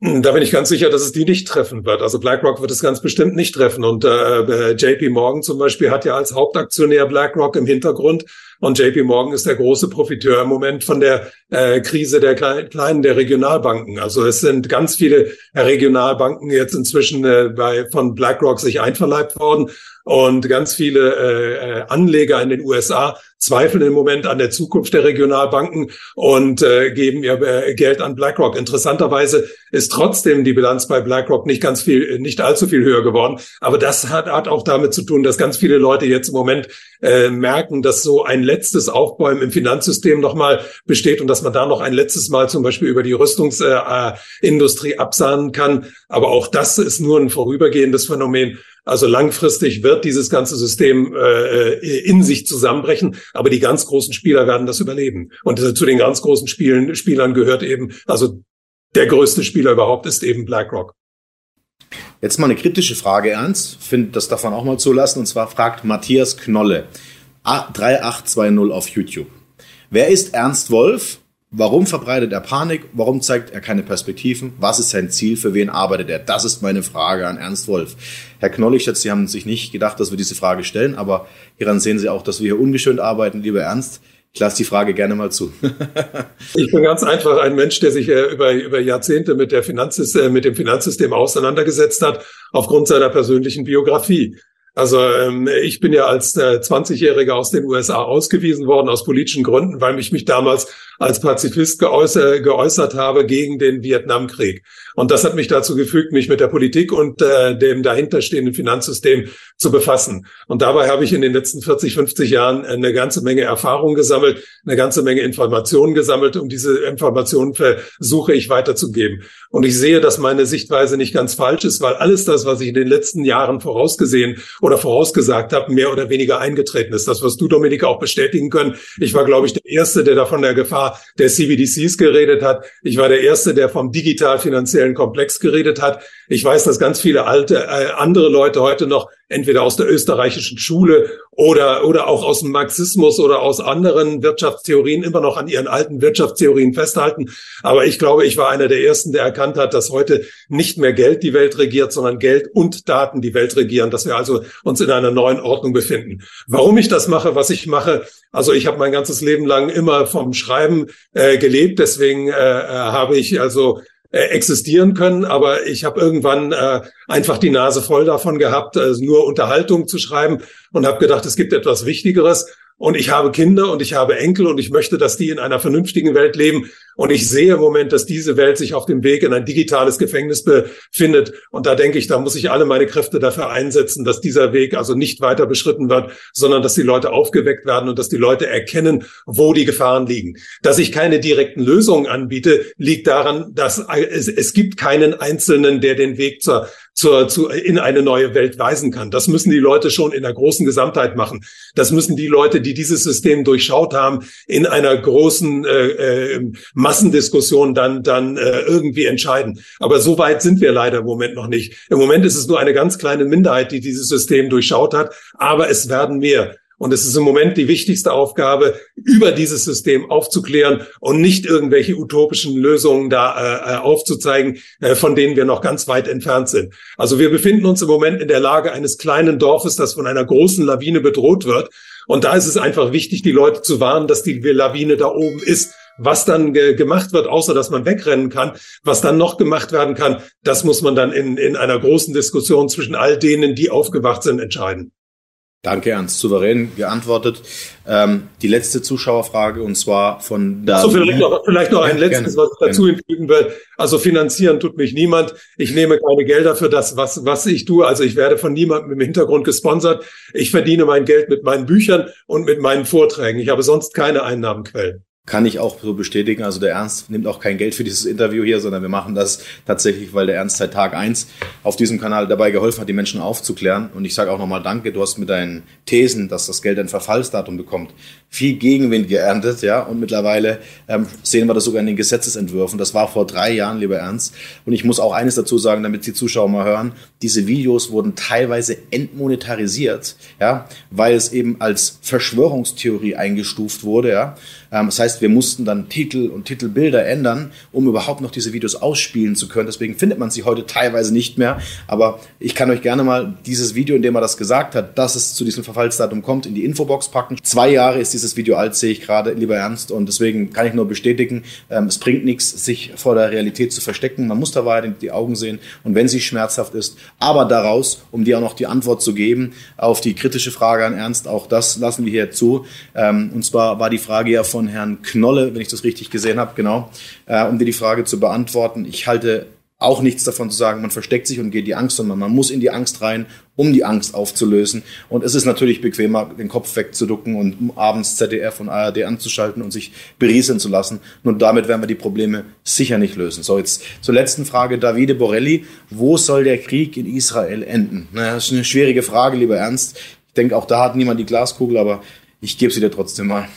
Da bin ich ganz sicher, dass es die nicht treffen wird. Also BlackRock wird es ganz bestimmt nicht treffen. Und äh, JP Morgan zum Beispiel hat ja als Hauptaktionär BlackRock im Hintergrund. Und JP Morgan ist der große Profiteur im Moment von der äh, Krise der kleinen, der Regionalbanken. Also es sind ganz viele Regionalbanken jetzt inzwischen äh, bei, von BlackRock sich einverleibt worden. Und ganz viele äh, äh Anleger in den USA zweifeln im Moment an der Zukunft der Regionalbanken und äh, geben ihr äh, Geld an BlackRock. Interessanterweise ist trotzdem die Bilanz bei BlackRock nicht ganz viel, nicht allzu viel höher geworden. Aber das hat, hat auch damit zu tun, dass ganz viele Leute jetzt im Moment äh, merken, dass so ein letztes Aufbäumen im Finanzsystem nochmal besteht und dass man da noch ein letztes Mal zum Beispiel über die Rüstungsindustrie äh, absahnen kann. Aber auch das ist nur ein vorübergehendes Phänomen. Also langfristig wird dieses ganze System äh, in sich zusammenbrechen, aber die ganz großen Spieler werden das überleben. Und zu den ganz großen Spielen, Spielern gehört eben, also der größte Spieler überhaupt ist eben BlackRock. Jetzt mal eine kritische Frage, Ernst. Finde, das darf man auch mal zulassen. Und zwar fragt Matthias Knolle, 3820 auf YouTube. Wer ist Ernst Wolf? Warum verbreitet er Panik? Warum zeigt er keine Perspektiven? Was ist sein Ziel? Für wen arbeitet er? Das ist meine Frage an Ernst Wolf. Herr Knollichert, Sie haben sich nicht gedacht, dass wir diese Frage stellen, aber hieran sehen Sie auch, dass wir hier ungeschönt arbeiten, lieber Ernst. Ich lasse die Frage gerne mal zu. ich bin ganz einfach ein Mensch, der sich äh, über, über Jahrzehnte mit, der Finanzsystem, äh, mit dem Finanzsystem auseinandergesetzt hat, aufgrund seiner persönlichen Biografie. Also ähm, ich bin ja als äh, 20-Jähriger aus den USA ausgewiesen worden aus politischen Gründen, weil ich mich damals als Pazifist geäußert, geäußert habe gegen den Vietnamkrieg. Und das hat mich dazu gefügt, mich mit der Politik und äh, dem dahinterstehenden Finanzsystem zu befassen. Und dabei habe ich in den letzten 40, 50 Jahren eine ganze Menge Erfahrung gesammelt, eine ganze Menge Informationen gesammelt. Und diese Informationen versuche ich weiterzugeben. Und ich sehe, dass meine Sichtweise nicht ganz falsch ist, weil alles das, was ich in den letzten Jahren vorausgesehen oder vorausgesagt habe, mehr oder weniger eingetreten ist. Das, was du, Dominik, auch bestätigen können. Ich war, glaube ich, der Erste, der davon der Gefahr der CBDCs geredet hat. Ich war der Erste, der vom digital-finanziellen Komplex geredet hat. Ich weiß, dass ganz viele alte, äh, andere Leute heute noch entweder aus der österreichischen Schule oder, oder auch aus dem Marxismus oder aus anderen Wirtschaftstheorien immer noch an ihren alten Wirtschaftstheorien festhalten. Aber ich glaube, ich war einer der ersten, der erkannt hat, dass heute nicht mehr Geld die Welt regiert, sondern Geld und Daten die Welt regieren, dass wir also uns in einer neuen Ordnung befinden. Warum ich das mache, was ich mache, also ich habe mein ganzes Leben lang immer vom Schreiben äh, gelebt, deswegen äh, äh habe ich also existieren können, aber ich habe irgendwann äh, einfach die Nase voll davon gehabt, äh, nur Unterhaltung zu schreiben und habe gedacht, es gibt etwas Wichtigeres. Und ich habe Kinder und ich habe Enkel und ich möchte, dass die in einer vernünftigen Welt leben. Und ich sehe im Moment, dass diese Welt sich auf dem Weg in ein digitales Gefängnis befindet. Und da denke ich, da muss ich alle meine Kräfte dafür einsetzen, dass dieser Weg also nicht weiter beschritten wird, sondern dass die Leute aufgeweckt werden und dass die Leute erkennen, wo die Gefahren liegen. Dass ich keine direkten Lösungen anbiete, liegt daran, dass es, es gibt keinen Einzelnen, der den Weg zur zur, zu, in eine neue Welt weisen kann. Das müssen die Leute schon in der großen Gesamtheit machen. Das müssen die Leute, die dieses System durchschaut haben, in einer großen äh, äh, Massendiskussion dann, dann äh, irgendwie entscheiden. Aber so weit sind wir leider im Moment noch nicht. Im Moment ist es nur eine ganz kleine Minderheit, die dieses System durchschaut hat, aber es werden mehr. Und es ist im Moment die wichtigste Aufgabe, über dieses System aufzuklären und nicht irgendwelche utopischen Lösungen da äh, äh, aufzuzeigen, äh, von denen wir noch ganz weit entfernt sind. Also wir befinden uns im Moment in der Lage eines kleinen Dorfes, das von einer großen Lawine bedroht wird. Und da ist es einfach wichtig, die Leute zu warnen, dass die Lawine da oben ist. Was dann ge gemacht wird, außer dass man wegrennen kann, was dann noch gemacht werden kann, das muss man dann in, in einer großen Diskussion zwischen all denen, die aufgewacht sind, entscheiden. Danke, Ernst. Souverän geantwortet. Ähm, die letzte Zuschauerfrage und zwar von da. So, vielleicht noch, vielleicht noch ein letztes, gerne, was ich dazu gerne. hinzufügen will. Also finanzieren tut mich niemand. Ich nehme keine Gelder für das, was, was ich tue. Also ich werde von niemandem im Hintergrund gesponsert. Ich verdiene mein Geld mit meinen Büchern und mit meinen Vorträgen. Ich habe sonst keine Einnahmenquellen. Kann ich auch so bestätigen. Also der Ernst nimmt auch kein Geld für dieses Interview hier, sondern wir machen das tatsächlich, weil der Ernst seit Tag eins auf diesem Kanal dabei geholfen hat, die Menschen aufzuklären. Und ich sage auch nochmal Danke. Du hast mit deinen Thesen, dass das Geld ein Verfallsdatum bekommt, viel Gegenwind geerntet, ja. Und mittlerweile ähm, sehen wir das sogar in den Gesetzesentwürfen. Das war vor drei Jahren, lieber Ernst. Und ich muss auch eines dazu sagen, damit die Zuschauer mal hören. Diese Videos wurden teilweise entmonetarisiert, ja, weil es eben als Verschwörungstheorie eingestuft wurde, ja. Ähm, das heißt, wir mussten dann Titel und Titelbilder ändern, um überhaupt noch diese Videos ausspielen zu können. Deswegen findet man sie heute teilweise nicht mehr. Aber ich kann euch gerne mal dieses Video, in dem er das gesagt hat, dass es zu diesem Verfallsdatum kommt, in die Infobox packen. Zwei Jahre ist dieses Video alt, sehe ich gerade, lieber Ernst. Und deswegen kann ich nur bestätigen, ähm, es bringt nichts, sich vor der Realität zu verstecken. Man muss da weiter in die Augen sehen. Und wenn sie schmerzhaft ist, aber daraus, um dir auch noch die Antwort zu geben auf die kritische Frage an Ernst, auch das lassen wir hier zu. Ähm, und zwar war die Frage ja von von Herrn Knolle, wenn ich das richtig gesehen habe, genau, äh, um dir die Frage zu beantworten. Ich halte auch nichts davon zu sagen, man versteckt sich und geht die Angst, sondern man muss in die Angst rein, um die Angst aufzulösen. Und es ist natürlich bequemer, den Kopf wegzuducken und abends ZDF und ARD anzuschalten und sich berieseln zu lassen. Nur damit werden wir die Probleme sicher nicht lösen. So, jetzt zur letzten Frage. Davide Borelli, wo soll der Krieg in Israel enden? Na, das ist eine schwierige Frage, lieber Ernst. Ich denke, auch da hat niemand die Glaskugel, aber ich gebe sie dir trotzdem mal.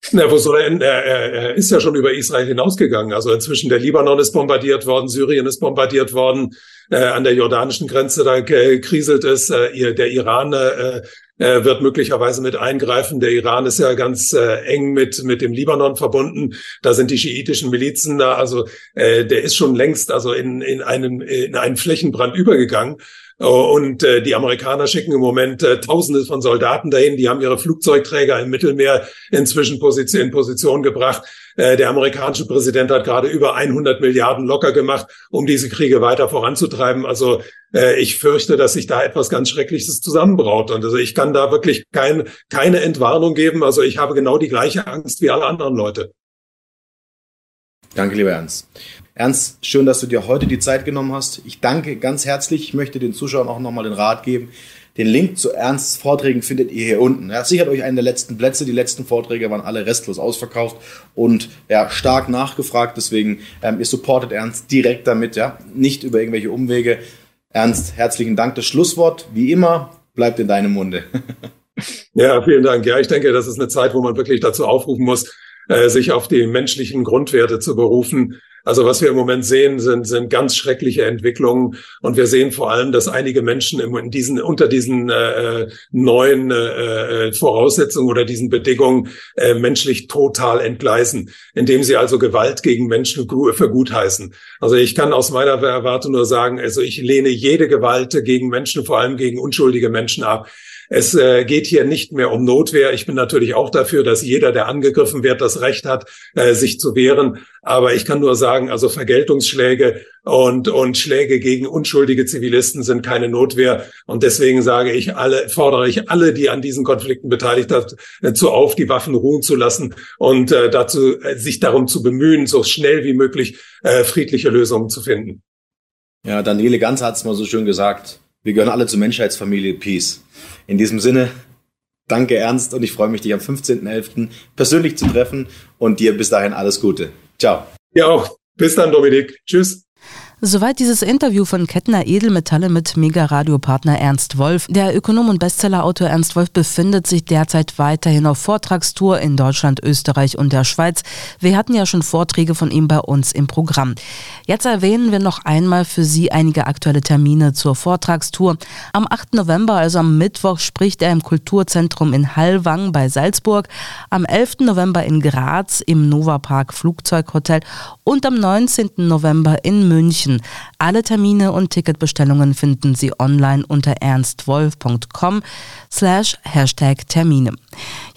Na, wo soll er enden? Er, er, er ist ja schon über Israel hinausgegangen. Also inzwischen der Libanon ist bombardiert worden, Syrien ist bombardiert worden, äh, an der jordanischen Grenze da kriselt es, äh, der Iran äh, äh, wird möglicherweise mit eingreifen. Der Iran ist ja ganz äh, eng mit, mit dem Libanon verbunden. Da sind die schiitischen Milizen da. Also äh, der ist schon längst also in, in, einen, in einen Flächenbrand übergegangen. Und äh, die Amerikaner schicken im Moment äh, Tausende von Soldaten dahin. Die haben ihre Flugzeugträger im Mittelmeer inzwischen Position, in Position gebracht. Äh, der amerikanische Präsident hat gerade über 100 Milliarden locker gemacht, um diese Kriege weiter voranzutreiben. Also äh, ich fürchte, dass sich da etwas ganz Schreckliches zusammenbraut. Und also ich kann da wirklich kein, keine Entwarnung geben. Also ich habe genau die gleiche Angst wie alle anderen Leute. Danke, lieber Ernst. Ernst, schön, dass du dir heute die Zeit genommen hast. Ich danke ganz herzlich. Ich möchte den Zuschauern auch nochmal den Rat geben. Den Link zu Ernsts Vorträgen findet ihr hier unten. Er sichert euch einen der letzten Plätze. Die letzten Vorträge waren alle restlos ausverkauft und ja, stark nachgefragt. Deswegen, ähm, ihr supportet Ernst direkt damit, ja, nicht über irgendwelche Umwege. Ernst, herzlichen Dank. Das Schlusswort, wie immer, bleibt in deinem Munde. ja, vielen Dank. Ja, ich denke, das ist eine Zeit, wo man wirklich dazu aufrufen muss, äh, sich auf die menschlichen Grundwerte zu berufen. Also was wir im Moment sehen, sind, sind ganz schreckliche Entwicklungen. Und wir sehen vor allem, dass einige Menschen in diesen, unter diesen äh, neuen äh, Voraussetzungen oder diesen Bedingungen äh, menschlich total entgleisen, indem sie also Gewalt gegen Menschen für gut heißen. Also ich kann aus meiner Erwartung nur sagen, also ich lehne jede Gewalt gegen Menschen, vor allem gegen unschuldige Menschen ab. Es äh, geht hier nicht mehr um Notwehr. Ich bin natürlich auch dafür, dass jeder, der angegriffen wird, das Recht hat, äh, sich zu wehren. Aber ich kann nur sagen, also Vergeltungsschläge und, und Schläge gegen unschuldige Zivilisten sind keine Notwehr. Und deswegen sage ich alle, fordere ich alle, die an diesen Konflikten beteiligt sind, dazu auf, die Waffen ruhen zu lassen und äh, dazu, äh, sich darum zu bemühen, so schnell wie möglich äh, friedliche Lösungen zu finden. Ja, Daniele Ganz hat es mal so schön gesagt. Wir gehören alle zur Menschheitsfamilie Peace. In diesem Sinne, danke Ernst und ich freue mich, dich am 15.11. persönlich zu treffen und dir bis dahin alles Gute. Ciao. Ja auch. Bis dann, Dominik. Tschüss. Soweit dieses Interview von Kettner Edelmetalle mit Mega-Radio-Partner Ernst Wolf. Der Ökonom und Bestsellerautor Ernst Wolf befindet sich derzeit weiterhin auf Vortragstour in Deutschland, Österreich und der Schweiz. Wir hatten ja schon Vorträge von ihm bei uns im Programm. Jetzt erwähnen wir noch einmal für Sie einige aktuelle Termine zur Vortragstour. Am 8. November, also am Mittwoch, spricht er im Kulturzentrum in Hallwang bei Salzburg. Am 11. November in Graz im Nova Park Flugzeughotel und am 19. November in München München. Alle Termine und Ticketbestellungen finden Sie online unter ernstwolf.com slash Hashtag Termine.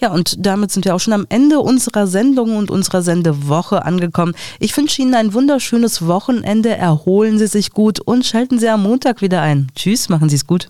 Ja, und damit sind wir auch schon am Ende unserer Sendung und unserer Sendewoche angekommen. Ich wünsche Ihnen ein wunderschönes Wochenende, erholen Sie sich gut und schalten Sie am Montag wieder ein. Tschüss, machen Sie es gut.